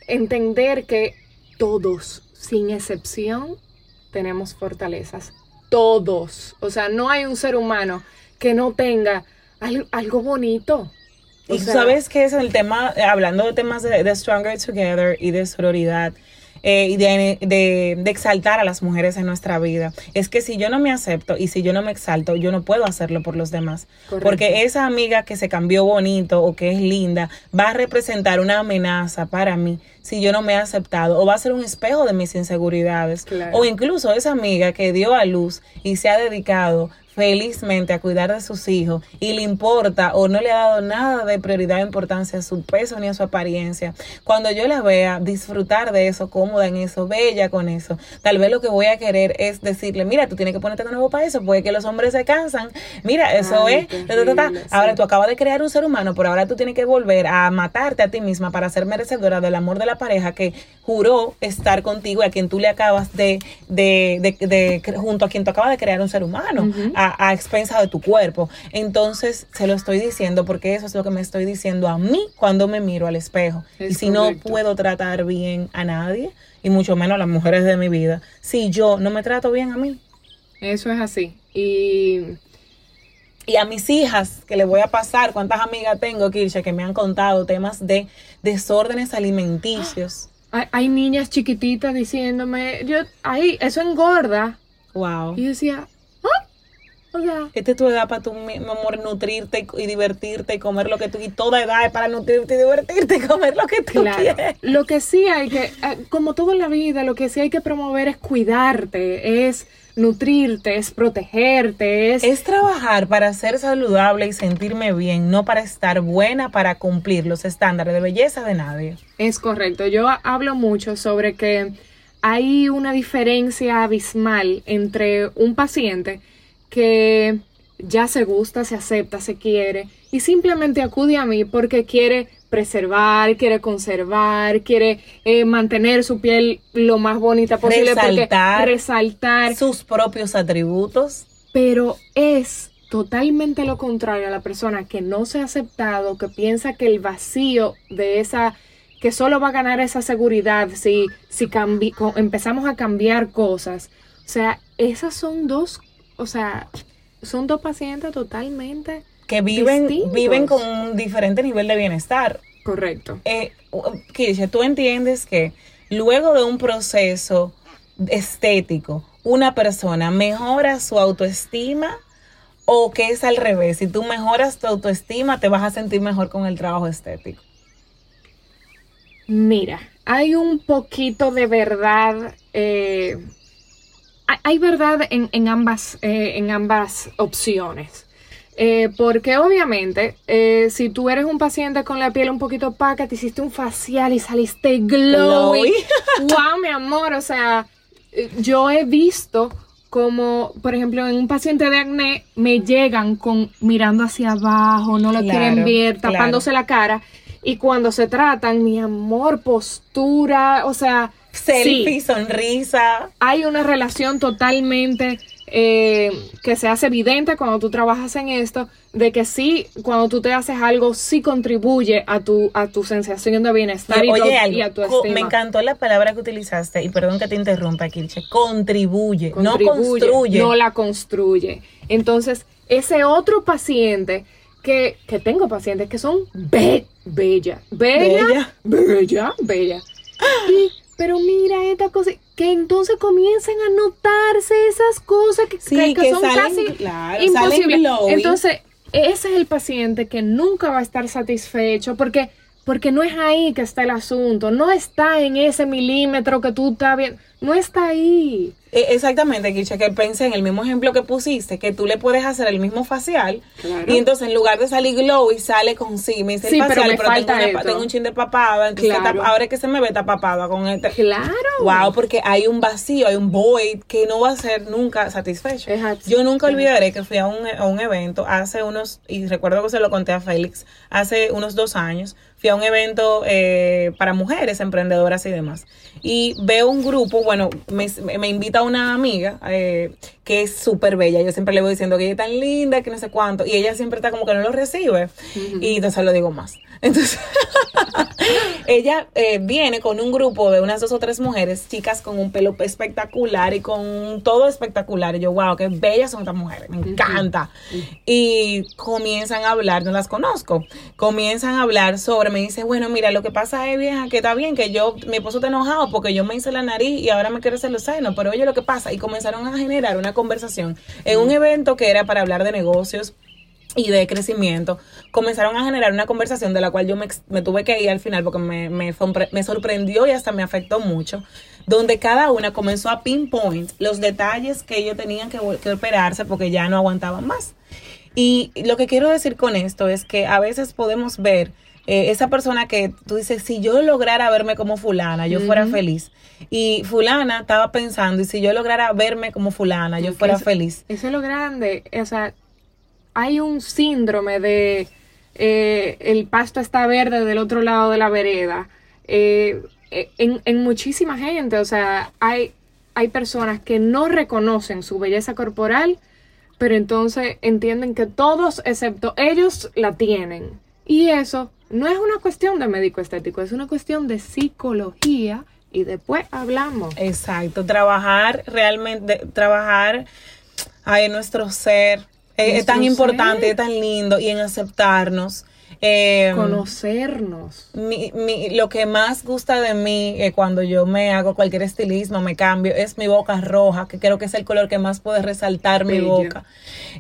entender que todos, sin excepción, tenemos fortalezas. Todos. O sea, no hay un ser humano que no tenga algo bonito. Y sabes que es el tema, hablando de temas de, de Stronger Together y de sororidad, eh, y de, de, exaltar a las mujeres en nuestra vida. Es que si yo no me acepto y si yo no me exalto, yo no puedo hacerlo por los demás. Porque esa amiga que se cambió bonito o que es linda va a representar una amenaza para mí si yo no me he aceptado o va a ser un espejo de mis inseguridades. O incluso esa amiga que dio a luz y se ha dedicado felizmente a cuidar de sus hijos y le importa o no le ha dado nada de prioridad o importancia a su peso ni a su apariencia, cuando yo la vea disfrutar de eso, cómoda en eso, bella con eso, tal vez lo que voy a querer es decirle, mira, tú tienes que ponerte de nuevo para eso, porque que los hombres se cansan, mira, eso es, ahora tú acabas de crear un ser humano, pero ahora tú tienes que volver a matarte a ti misma para ser merecedora del amor de la pareja que juró estar contigo y a quien tú le acabas de, de, de, junto a quien tú acabas de crear un ser humano a, expensa de tu cuerpo. Entonces, se lo estoy diciendo porque eso es lo que me estoy diciendo a mí cuando me miro al espejo. y si no puedo tratar bien a nadie, y mucho menos a las mujeres de mi vida, si yo no me trato bien a mí. Eso es así. Y y a mis hijas, que le voy a pasar, cuántas amigas tengo, Kirsha, que me han contado temas de desórdenes alimenticios. [gasps] Hay, hay niñas chiquititas diciéndome, yo, ahí, eso engorda. Wow. Y decía, esta es tu edad para tu mi amor, nutrirte y, divertirte y comer lo que tú... Y toda edad es para nutrirte y divertirte y comer lo que tú quieres. Lo que sí hay que, eh, como todo en la vida, lo que sí hay que promover es cuidarte, es nutrirte, es protegerte, es... Es trabajar para ser saludable y sentirme bien, no para estar buena, para cumplir los estándares de belleza de nadie. Es correcto. Yo hablo mucho sobre que hay una diferencia abismal entre un paciente que ya se gusta, se acepta, se quiere y simplemente acude a mí porque quiere preservar, quiere conservar, quiere eh, mantener su piel lo más bonita posible, resaltar, resaltar sus propios atributos. Pero es totalmente lo contrario a la persona que no se ha aceptado, que piensa que el vacío de esa que solo va a ganar esa seguridad si, si empezamos a cambiar cosas. O sea, esas son dos o sea, son dos pacientes totalmente que viven, viven con un diferente nivel de bienestar. Correcto. Eh, tú entiendes que luego de un proceso estético, una persona mejora su autoestima o que es al revés. Si tú mejoras tu autoestima, te vas a sentir mejor con el trabajo estético. Mira, hay un poquito de verdad eh, hay verdad en, ambas, eh, en ambas opciones. Eh, porque obviamente, eh, si tú eres un paciente con la piel un poquito opaca, te hiciste un facial y saliste glowy. wow, [laughs] mi amor, o sea, yo he visto como, por ejemplo, en un paciente de acné me llegan con mirando hacia abajo, no lo quieren ver, tapándose la cara. Y cuando se tratan, mi amor, postura, o sea, selfie, sonrisa. Hay una relación totalmente eh, que se hace evidente cuando tú trabajas en esto, de que sí, cuando tú te haces algo, sí contribuye a tu, a tu sensación de bienestar y, a tu estima. Me encantó la palabra que utilizaste, y perdón que te interrumpa, Kirche, contribuye, no construye. No la construye. Entonces, ese otro paciente que, que tengo pacientes que son bella, bella, bella, bella, bella. Y pero mira esta cosa, que entonces comiencen a notarse esas cosas que, son casi imposibles. Entonces, ese es el paciente que nunca va a estar satisfecho porque, porque no es ahí que está el asunto, no está en ese milímetro que tú estás viendo, no está ahí. Eh, Exactamente, Kisha, que pensé en el mismo ejemplo que pusiste, que tú le puedes hacer el mismo facial Claro. y entonces en lugar de salir glow y sale con sí, me hice Sí, el pero facial, me pero, tengo, falta una- esto. tengo un chin de papada, entonces Claro. ahora es que se me ve está papada con este. Claro. Wow, porque hay un vacío, hay un void que no va a ser nunca satisfecho. Abs- Yo nunca olvidaré que fui a un, a un evento hace unos, y recuerdo que se lo conté a Félix, hace unos dos años, fui a un evento eh, para mujeres emprendedoras y demás. Y veo un grupo, bueno, me, me invita una amiga eh, que es súper bella, yo siempre le voy diciendo que ella es tan linda, que no sé cuánto, y ella siempre está como que no lo recibe, y entonces lo digo más. Entonces, [laughs] ella eh, viene con un grupo de unas dos o tres mujeres, chicas con un pelo espectacular y con todo espectacular. Y yo, wow, qué bellas son estas mujeres, me encanta. Y comienzan a hablar, no las conozco, comienzan a hablar sobre, me dice, bueno, mira, lo que pasa es, vieja, que está bien, que yo, mi esposo está enojado porque yo me hice la nariz y ahora me quiero hacer los senos, pero oye lo que pasa. Y comenzaron a generar una conversación en un evento que era para hablar de negocios y de crecimiento, comenzaron a generar una conversación de la cual yo me, me tuve que ir al final porque me, me, sorpre- me sorprendió y hasta me afectó mucho, donde cada una comenzó a pinpoint los detalles que ellos tenían que, operarse porque ya no aguantaban más. Y lo que quiero decir con esto es que a veces podemos ver eh, esa persona que tú dices, si yo lograra verme como fulana, yo fuera feliz. Y fulana estaba pensando, y si yo lograra verme como fulana, yo fuera Eso- feliz. Eso es lo grande. O sea, hay un síndrome de eh, el pasto está verde del otro lado de la vereda. Eh, eh, en, en muchísima gente, o sea, hay, hay personas que no reconocen su belleza corporal, pero entonces entienden que todos, excepto ellos, la tienen. Y eso no es una cuestión de médico estético, es una cuestión de psicología y después hablamos. Exacto, trabajar realmente, trabajar en nuestro ser eh, es tan importante, es tan lindo y en aceptarnos. Eh, Conocernos. mi, mi- lo que más gusta de mí eh, cuando yo me hago cualquier estilismo, me cambio, es mi boca roja, que creo que es el color que más puede resaltar mi boca.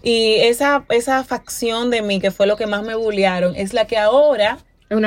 Y esa, esa facción de mí, que fue lo que más me bullearon, es la que ahora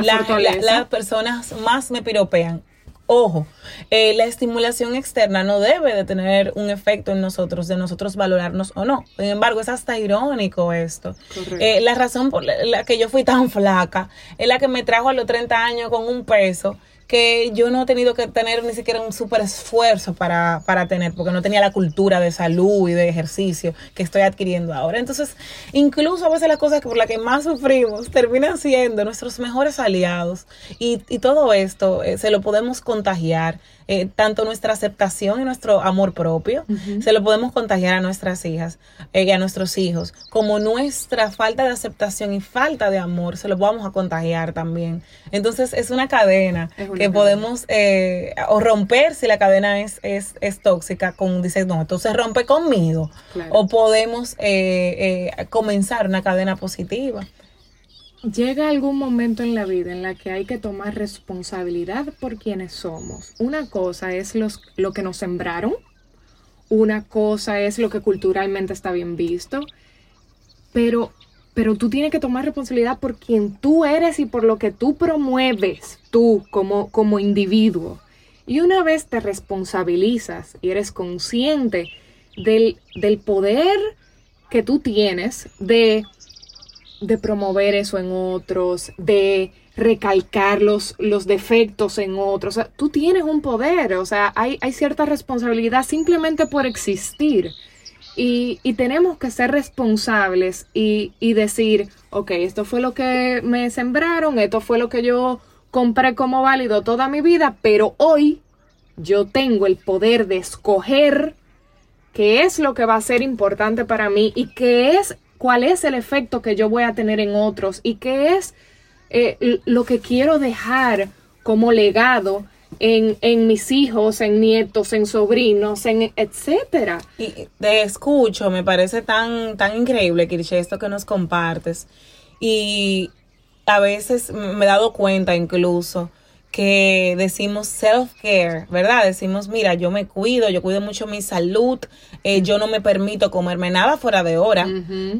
la- las personas más me piropean. Ojo, eh, la estimulación externa no debe de tener un efecto en nosotros, de nosotros valorarnos o no. Sin embargo, es hasta irónico esto. Eh, la razón por la, la que yo fui tan flaca es la que me trajo a los 30 años con un peso que yo no he tenido que tener ni siquiera un súper esfuerzo para, para tener, porque no tenía la cultura de salud y de ejercicio que estoy adquiriendo ahora. Entonces, incluso a veces las cosas por las que más sufrimos terminan siendo nuestros mejores aliados. Y, y todo esto eh, se lo podemos contagiar, eh, tanto nuestra aceptación y nuestro amor propio, se lo podemos contagiar a nuestras hijas eh, y a nuestros hijos, como nuestra falta de aceptación y falta de amor, se lo vamos a contagiar también. Entonces, es una cadena Es una que cadena. podemos eh, o romper si la cadena es, es, es tóxica con dices no entonces rompe conmigo Claro. o podemos eh, eh, comenzar una cadena positiva Llega algún momento en la vida en la que hay que tomar responsabilidad por quienes somos. Una cosa es los, lo que nos sembraron, una cosa es lo que culturalmente está bien visto, pero, pero tú tienes que tomar responsabilidad por quien tú eres y por lo que tú promueves, tú como, como individuo. Y una vez te responsabilizas y eres consciente del, del poder que tú tienes de de promover eso en otros, de recalcar los, los defectos en otros. O sea, tú tienes un poder, o sea, hay, hay cierta responsabilidad simplemente por existir. Y, y tenemos que ser responsables y, y decir, ok, esto fue lo que me sembraron, esto fue lo que yo compré como válido toda mi vida, pero hoy yo tengo el poder de escoger qué es lo que va a ser importante para mí y qué es cuál es el efecto que yo voy a tener en otros y qué es eh, lo que quiero dejar como legado en, en mis hijos, en nietos, en sobrinos, en etcétera. Y te escucho, me parece tan, tan increíble, Kirshe, esto que nos compartes. Y a veces me he dado cuenta incluso que decimos self-care, ¿verdad? Decimos, mira, yo me cuido, yo cuido mucho mi salud, eh, yo no me permito comerme nada fuera de hora.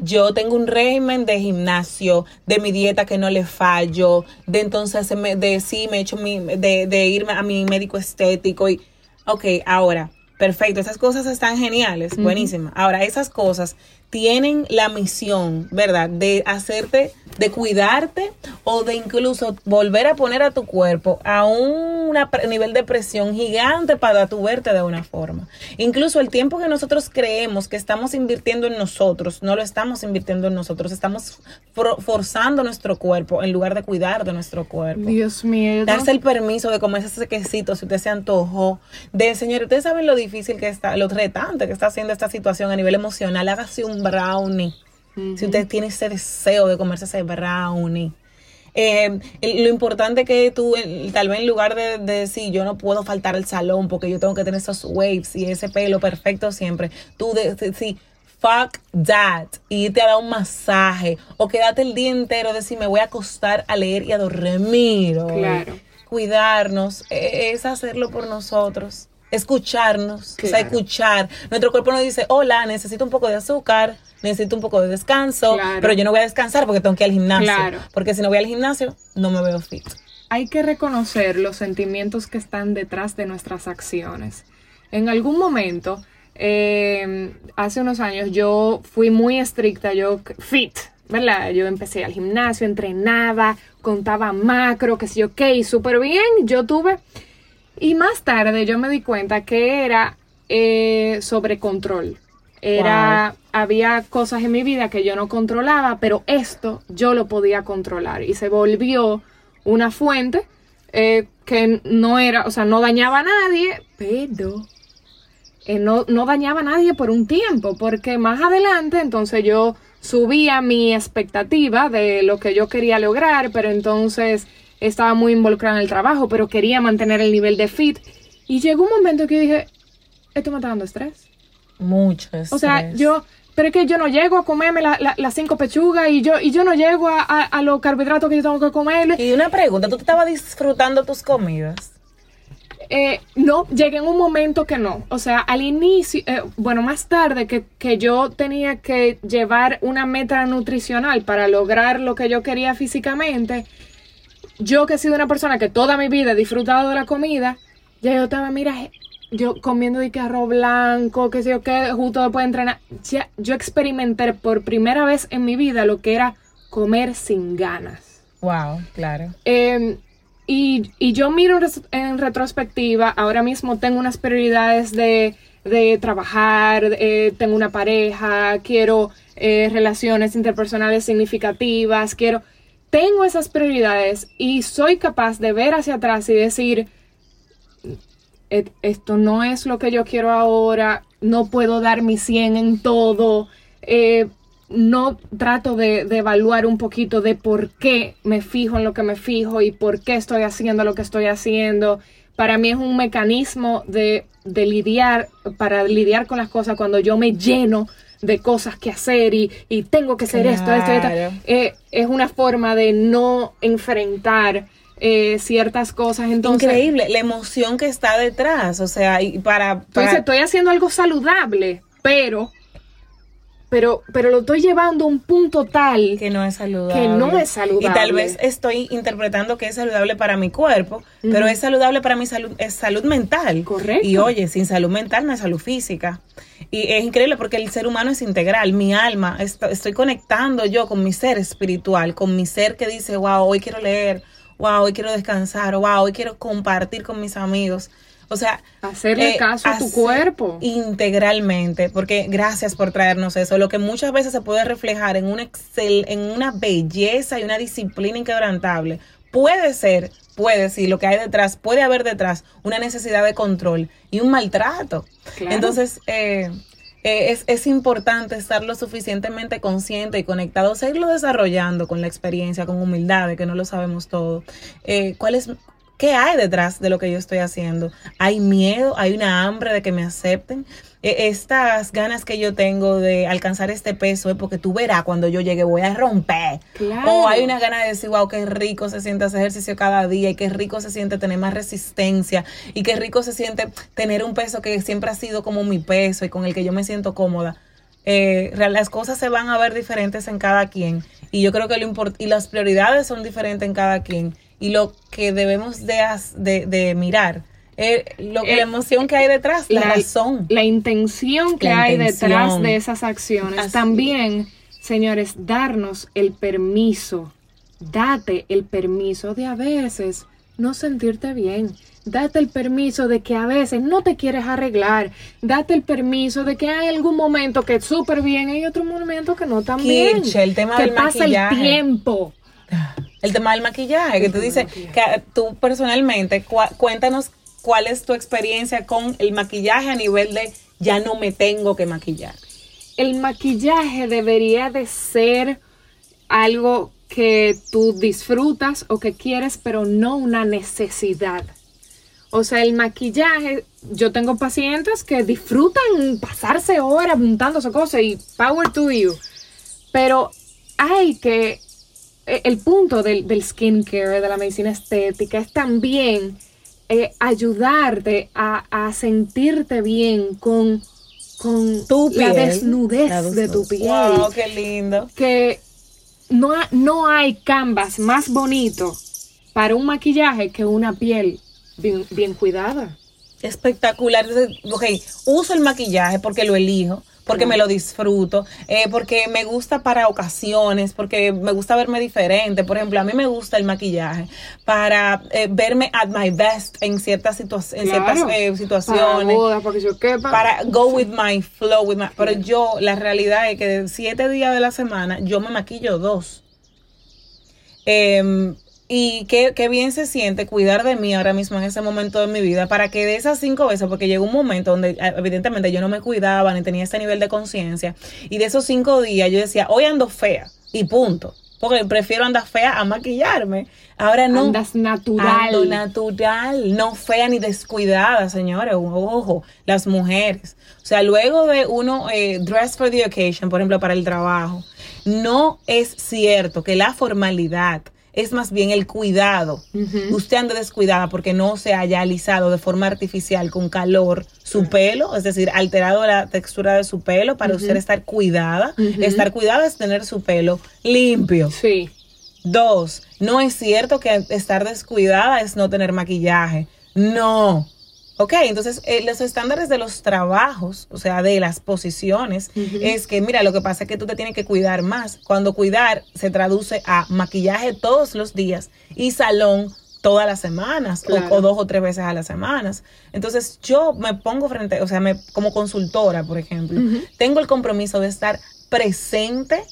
Yo tengo un régimen de gimnasio, de mi dieta que no le fallo, de entonces me- de sí me echo mi, de, de irme a mi médico estético y, ok, ahora, Perfecto, esas cosas están geniales, buenísimas. Ahora, esas cosas tienen la misión, ¿verdad?, de hacerte, de cuidarte o de incluso volver a poner a tu cuerpo a un nivel de presión gigante para tu verte de una forma. Incluso el tiempo que nosotros creemos que estamos invirtiendo en nosotros, no lo estamos invirtiendo en nosotros, estamos forzando nuestro cuerpo en lugar de cuidar de nuestro cuerpo. Dios mío. Darse el permiso de comerse ese quesito si usted se antojó. De, señor, ustedes saben lo difícil que está, lo retante que está haciendo esta situación a nivel emocional. Hágase un brownie. Si usted tiene ese deseo de comerse ese brownie. Eh, lo importante que tú, tal vez en lugar de, decir yo no puedo faltar al salón porque yo tengo que tener esos waves y ese pelo perfecto siempre, tú decir fuck that y irte a dar un masaje o quédate el día entero decir me voy a acostar a leer y a dormir. Claro. Cuidarnos e, es hacerlo por nosotros escucharnos, o sea, escuchar. Nuestro cuerpo nos dice, hola, necesito un poco de azúcar, necesito un poco de descanso, pero yo no voy a descansar porque tengo que ir al gimnasio. Porque si no voy al gimnasio, no me veo fit. Hay que reconocer los sentimientos que están detrás de nuestras acciones. En algún momento, em, hace unos años, yo fui muy estricta, yo fit, ¿verdad? Yo empecé al gimnasio, entrenaba, contaba macro, que sé yo, ok, súper bien. Yo tuve y más tarde yo me di cuenta que era eh, sobre control. Era, había cosas en mi vida que yo no controlaba, pero esto yo lo podía controlar y se volvió una fuente eh, que no era, o sea, no dañaba a nadie, pero eh, no, no dañaba a nadie por un tiempo, porque más adelante entonces yo subía mi expectativa de lo que yo quería lograr, pero entonces estaba muy involucrada en el trabajo, pero quería mantener el nivel de fit. Y llegó un momento que dije, esto me está dando estrés. Mucho estrés. O sea, yo, pero es que yo no llego a comerme las cinco pechugas y yo, y yo no llego a, los carbohidratos que yo tengo que comer. Y una pregunta, ¿tú te estabas disfrutando tus comidas? Eh, no, llegué en un momento que no. O sea, al inicio, eh, bueno, más tarde que, que, yo tenía que llevar una meta nutricional para lograr lo que yo quería físicamente, yo que he sido una persona que toda mi vida he disfrutado de la comida, ya yo estaba, mira, yo comiendo de que arroz blanco, que sé yo qué, justo después de entrenar. Ya, yo experimenté por primera vez en mi vida lo que era comer sin ganas. Wow, claro. Em, y, yo miro en retrospectiva, ahora mismo tengo unas prioridades de, trabajar, eh, tengo una pareja, quiero eh, relaciones interpersonales significativas, quiero tengo esas prioridades y soy capaz de ver hacia atrás y decir, esto no es lo que yo quiero ahora, no puedo dar mi 100 en todo, eh, no trato de, evaluar un poquito de por qué me fijo en lo que me fijo y por qué estoy haciendo lo que estoy haciendo. Para mí es un mecanismo de, de lidiar, para lidiar con las cosas cuando yo me lleno de cosas que hacer y, tengo que hacer esto, esto, esto. Eh, es una forma de no enfrentar eh, ciertas cosas. Entonces, Increíble, la emoción que está detrás, o sea, y para, para... Entonces estoy haciendo algo saludable, pero pero, pero lo estoy llevando a un punto tal que no es saludable. Que no es saludable. Y tal vez estoy interpretando que es saludable para mi cuerpo, pero es saludable para mi salud, es salud mental. Correcto. Y oye, sin salud mental no hay salud física. Y es increíble porque el ser humano es integral, mi alma, estoy conectando yo con mi ser espiritual, con mi ser que dice, wow, hoy quiero leer, wow, hoy quiero descansar, wow, hoy quiero compartir con mis amigos. O sea, hacerle eh, caso a tu cuerpo integralmente, porque gracias por traernos eso, lo que muchas veces se puede reflejar en un excel, en una belleza y una disciplina inquebrantable. Puede ser, puede sí, lo que hay detrás, puede haber detrás una necesidad de control y un maltrato. Entonces, eh, eh, es, es, importante estar lo suficientemente consciente y conectado, seguirlo desarrollando con la experiencia, con humildad, de que no lo sabemos todo. ¿Cuál es ¿Qué hay detrás de lo que yo estoy haciendo? ¿Hay miedo? ¿Hay una hambre de que me acepten? E, estas ganas que yo tengo de alcanzar este peso es porque tú verás cuando yo llegue voy a romper. O hay una gana de decir, wow, qué rico se siente hacer ejercicio cada día y qué rico se siente tener más resistencia y qué rico se siente tener un peso que siempre ha sido como mi peso y con el que yo me siento cómoda. Eh, las cosas se van a ver diferentes en cada quien y yo creo que lo y las prioridades son diferentes en cada quien y lo que debemos de, de, mirar eh, lo, la emoción que hay detrás, la, razón. La intención que hay detrás de esas acciones. También, señores, darnos el permiso, date el permiso de a veces no sentirte bien. Date el permiso de que a veces no te quieres arreglar. Date el permiso de que hay algún momento que es súper bien y otro momento que no tan bien. el tema que pasa el tiempo. El tema del maquillaje, que tú dices que tú personalmente, cuéntanos cuál es tu experiencia con el maquillaje a nivel de ya no me tengo que maquillar. El maquillaje debería de ser algo que tú disfrutas o que quieres, pero no una necesidad. O sea, el maquillaje, yo tengo pacientes que disfrutan pasarse horas montándose cosas y power to you. Pero hay que, el punto del, del skincare, de la medicina estética, es también eh, ayudarte a, sentirte bien con, con tu la desnudez de tu piel. ¡Wow, qué lindo! Que no, no hay canvas más bonito para un maquillaje que una piel bien, bien cuidada. Espectacular. Ok, uso el maquillaje porque lo elijo porque me lo disfruto, eh, porque me gusta para ocasiones, porque me gusta verme diferente. Por ejemplo, a mí me gusta el maquillaje para eh, verme at my best en ciertas, en ciertas eh, situaciones. Para, para go with my flow. With my, pero yo, la realidad es que de siete días de la semana, yo me maquillo dos. Eh, y qué, qué, bien se siente cuidar de mí ahora mismo en ese momento de mi vida para que de esas cinco veces, porque llegó un momento donde eh, evidentemente yo no me cuidaba ni tenía ese nivel de conciencia, y de esos cinco días yo decía, hoy ando fea y punto. Porque prefiero andar fea a maquillarme. Ahora no. Andas natural. Ando natural, no fea ni descuidada, señores. Ojo, las mujeres. O sea, luego de uno eh, dress for the occasion, por ejemplo, para el trabajo, no es cierto que la formalidad es más bien el cuidado. Usted anda descuidada porque no se haya alisado de forma artificial con calor su pelo, es decir, alterado la textura de su pelo para usted estar cuidada. Estar cuidada es tener su pelo limpio. Sí. Dos, no es cierto que estar descuidada es no tener maquillaje. No. Ok, entonces eh, los estándares de los trabajos, o sea, de las posiciones, es que, mira, lo que pasa es que tú te tienes que cuidar más. Cuando cuidar se traduce a maquillaje todos los días y salón todas las semanas o, dos o tres veces a las semanas. Entonces yo me pongo frente, o sea, me, como consultora, por ejemplo, tengo el compromiso de estar presente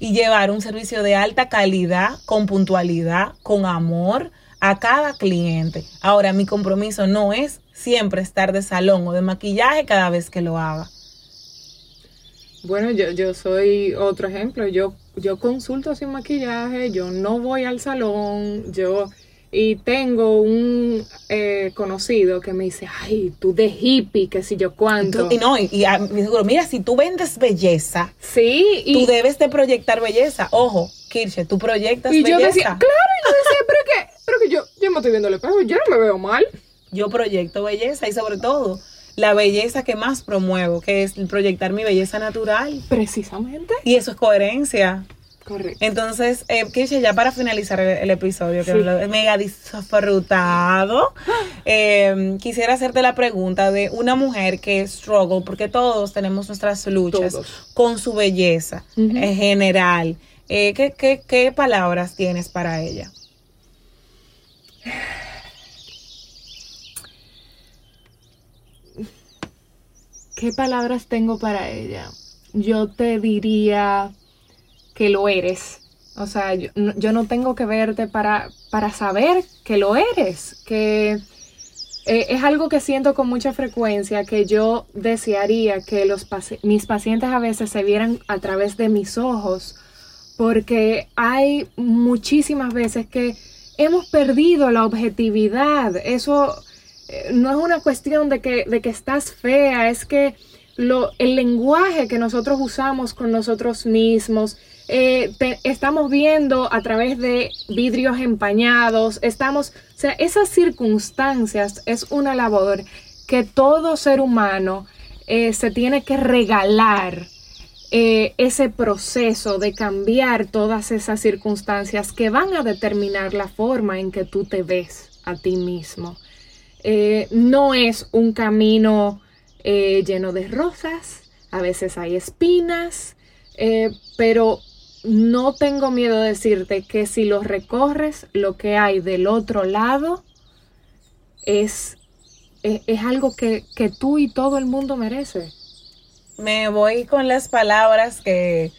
y llevar un servicio de alta calidad, con puntualidad, con amor a cada cliente. Ahora, mi compromiso no es siempre estar de salón o de maquillaje cada vez que lo haga. Bueno, yo, yo soy otro ejemplo. Yo, yo consulto sin maquillaje, yo no voy al salón, yo y tengo un eh, conocido que me dice, ay, tú de hippie, que si yo cuánto. Y, no, y, y seguro, mira, si tú vendes belleza, sí, y, tú debes de proyectar belleza. Ojo, Kirche, tú proyectas belleza. Y yo decía, claro, y yo decía, pero que, pero que yo, yo me estoy viendo el espejo, yo no me veo mal yo proyecto belleza y sobre todo la belleza que más promuevo, que es proyectar mi belleza natural. Precisamente. Y eso es coherencia. Correcto. Entonces, eh, ya para finalizar el, episodio, que lo he mega disfrutado, [laughs] eh, quisiera hacerte la pregunta de una mujer que struggle, porque todos tenemos nuestras luchas con su belleza en general. Eh, ¿qué, qué, qué palabras tienes para ella? [sighs] ¿Qué palabras tengo para ella? Yo te diría que lo eres. O sea, yo, no tengo que verte para, para saber que lo eres, que eh, es algo que siento con mucha frecuencia, que yo desearía que los mis pacientes a veces se vieran a través de mis ojos, porque hay muchísimas veces que hemos perdido la objetividad. Eso no es una cuestión de que, de que estás fea, es que el lenguaje que nosotros usamos con nosotros mismos, eh, estamos viendo a través de vidrios empañados, estamos, o sea, esas circunstancias es una labor que todo ser humano eh, se tiene que regalar eh, ese proceso de cambiar todas esas circunstancias que van a determinar la forma en que tú te ves a ti mismo. Eh, no es un camino eh, lleno de rosas, a veces hay espinas, eh, pero no tengo miedo de decirte que si lo recorres, lo que hay del otro lado es, es, algo que, que tú y todo el mundo merece. Me voy con las palabras que,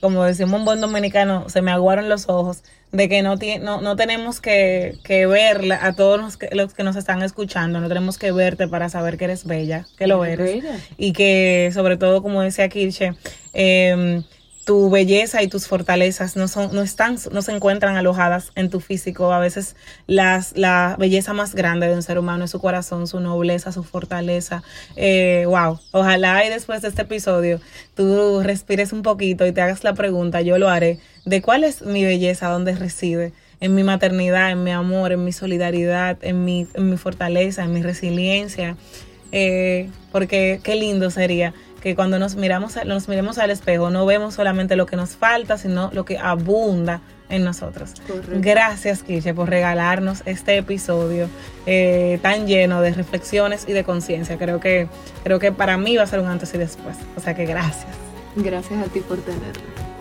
como decimos un buen dominicano, se me aguaron los ojos, de que no, no, no tenemos que, que ver a todos los que, los que, nos están escuchando, no tenemos que verte para saber que eres bella, que lo eres. Y que sobre todo, como decía Kirche, eh, tu belleza y tus fortalezas no son, no están, no se encuentran alojadas en tu físico. A veces las, la belleza más grande de un ser humano es su corazón, su nobleza, su fortaleza. Eh, wow. Ojalá y después de este episodio tú respires un poquito y te hagas la pregunta, yo lo haré, de cuál es mi belleza, dónde reside en mi maternidad, en mi amor, en mi solidaridad, en mi, en mi fortaleza, en mi resiliencia. Eh, porque qué lindo sería que cuando nos miramos, nos miremos al espejo no vemos solamente lo que nos falta, sino lo que abunda en nosotros. Gracias, Kiche, por regalarnos este episodio eh, tan lleno de reflexiones y de conciencia. Creo que, creo que para mí va a ser un antes y después. O sea que gracias. Gracias a ti por tenerme.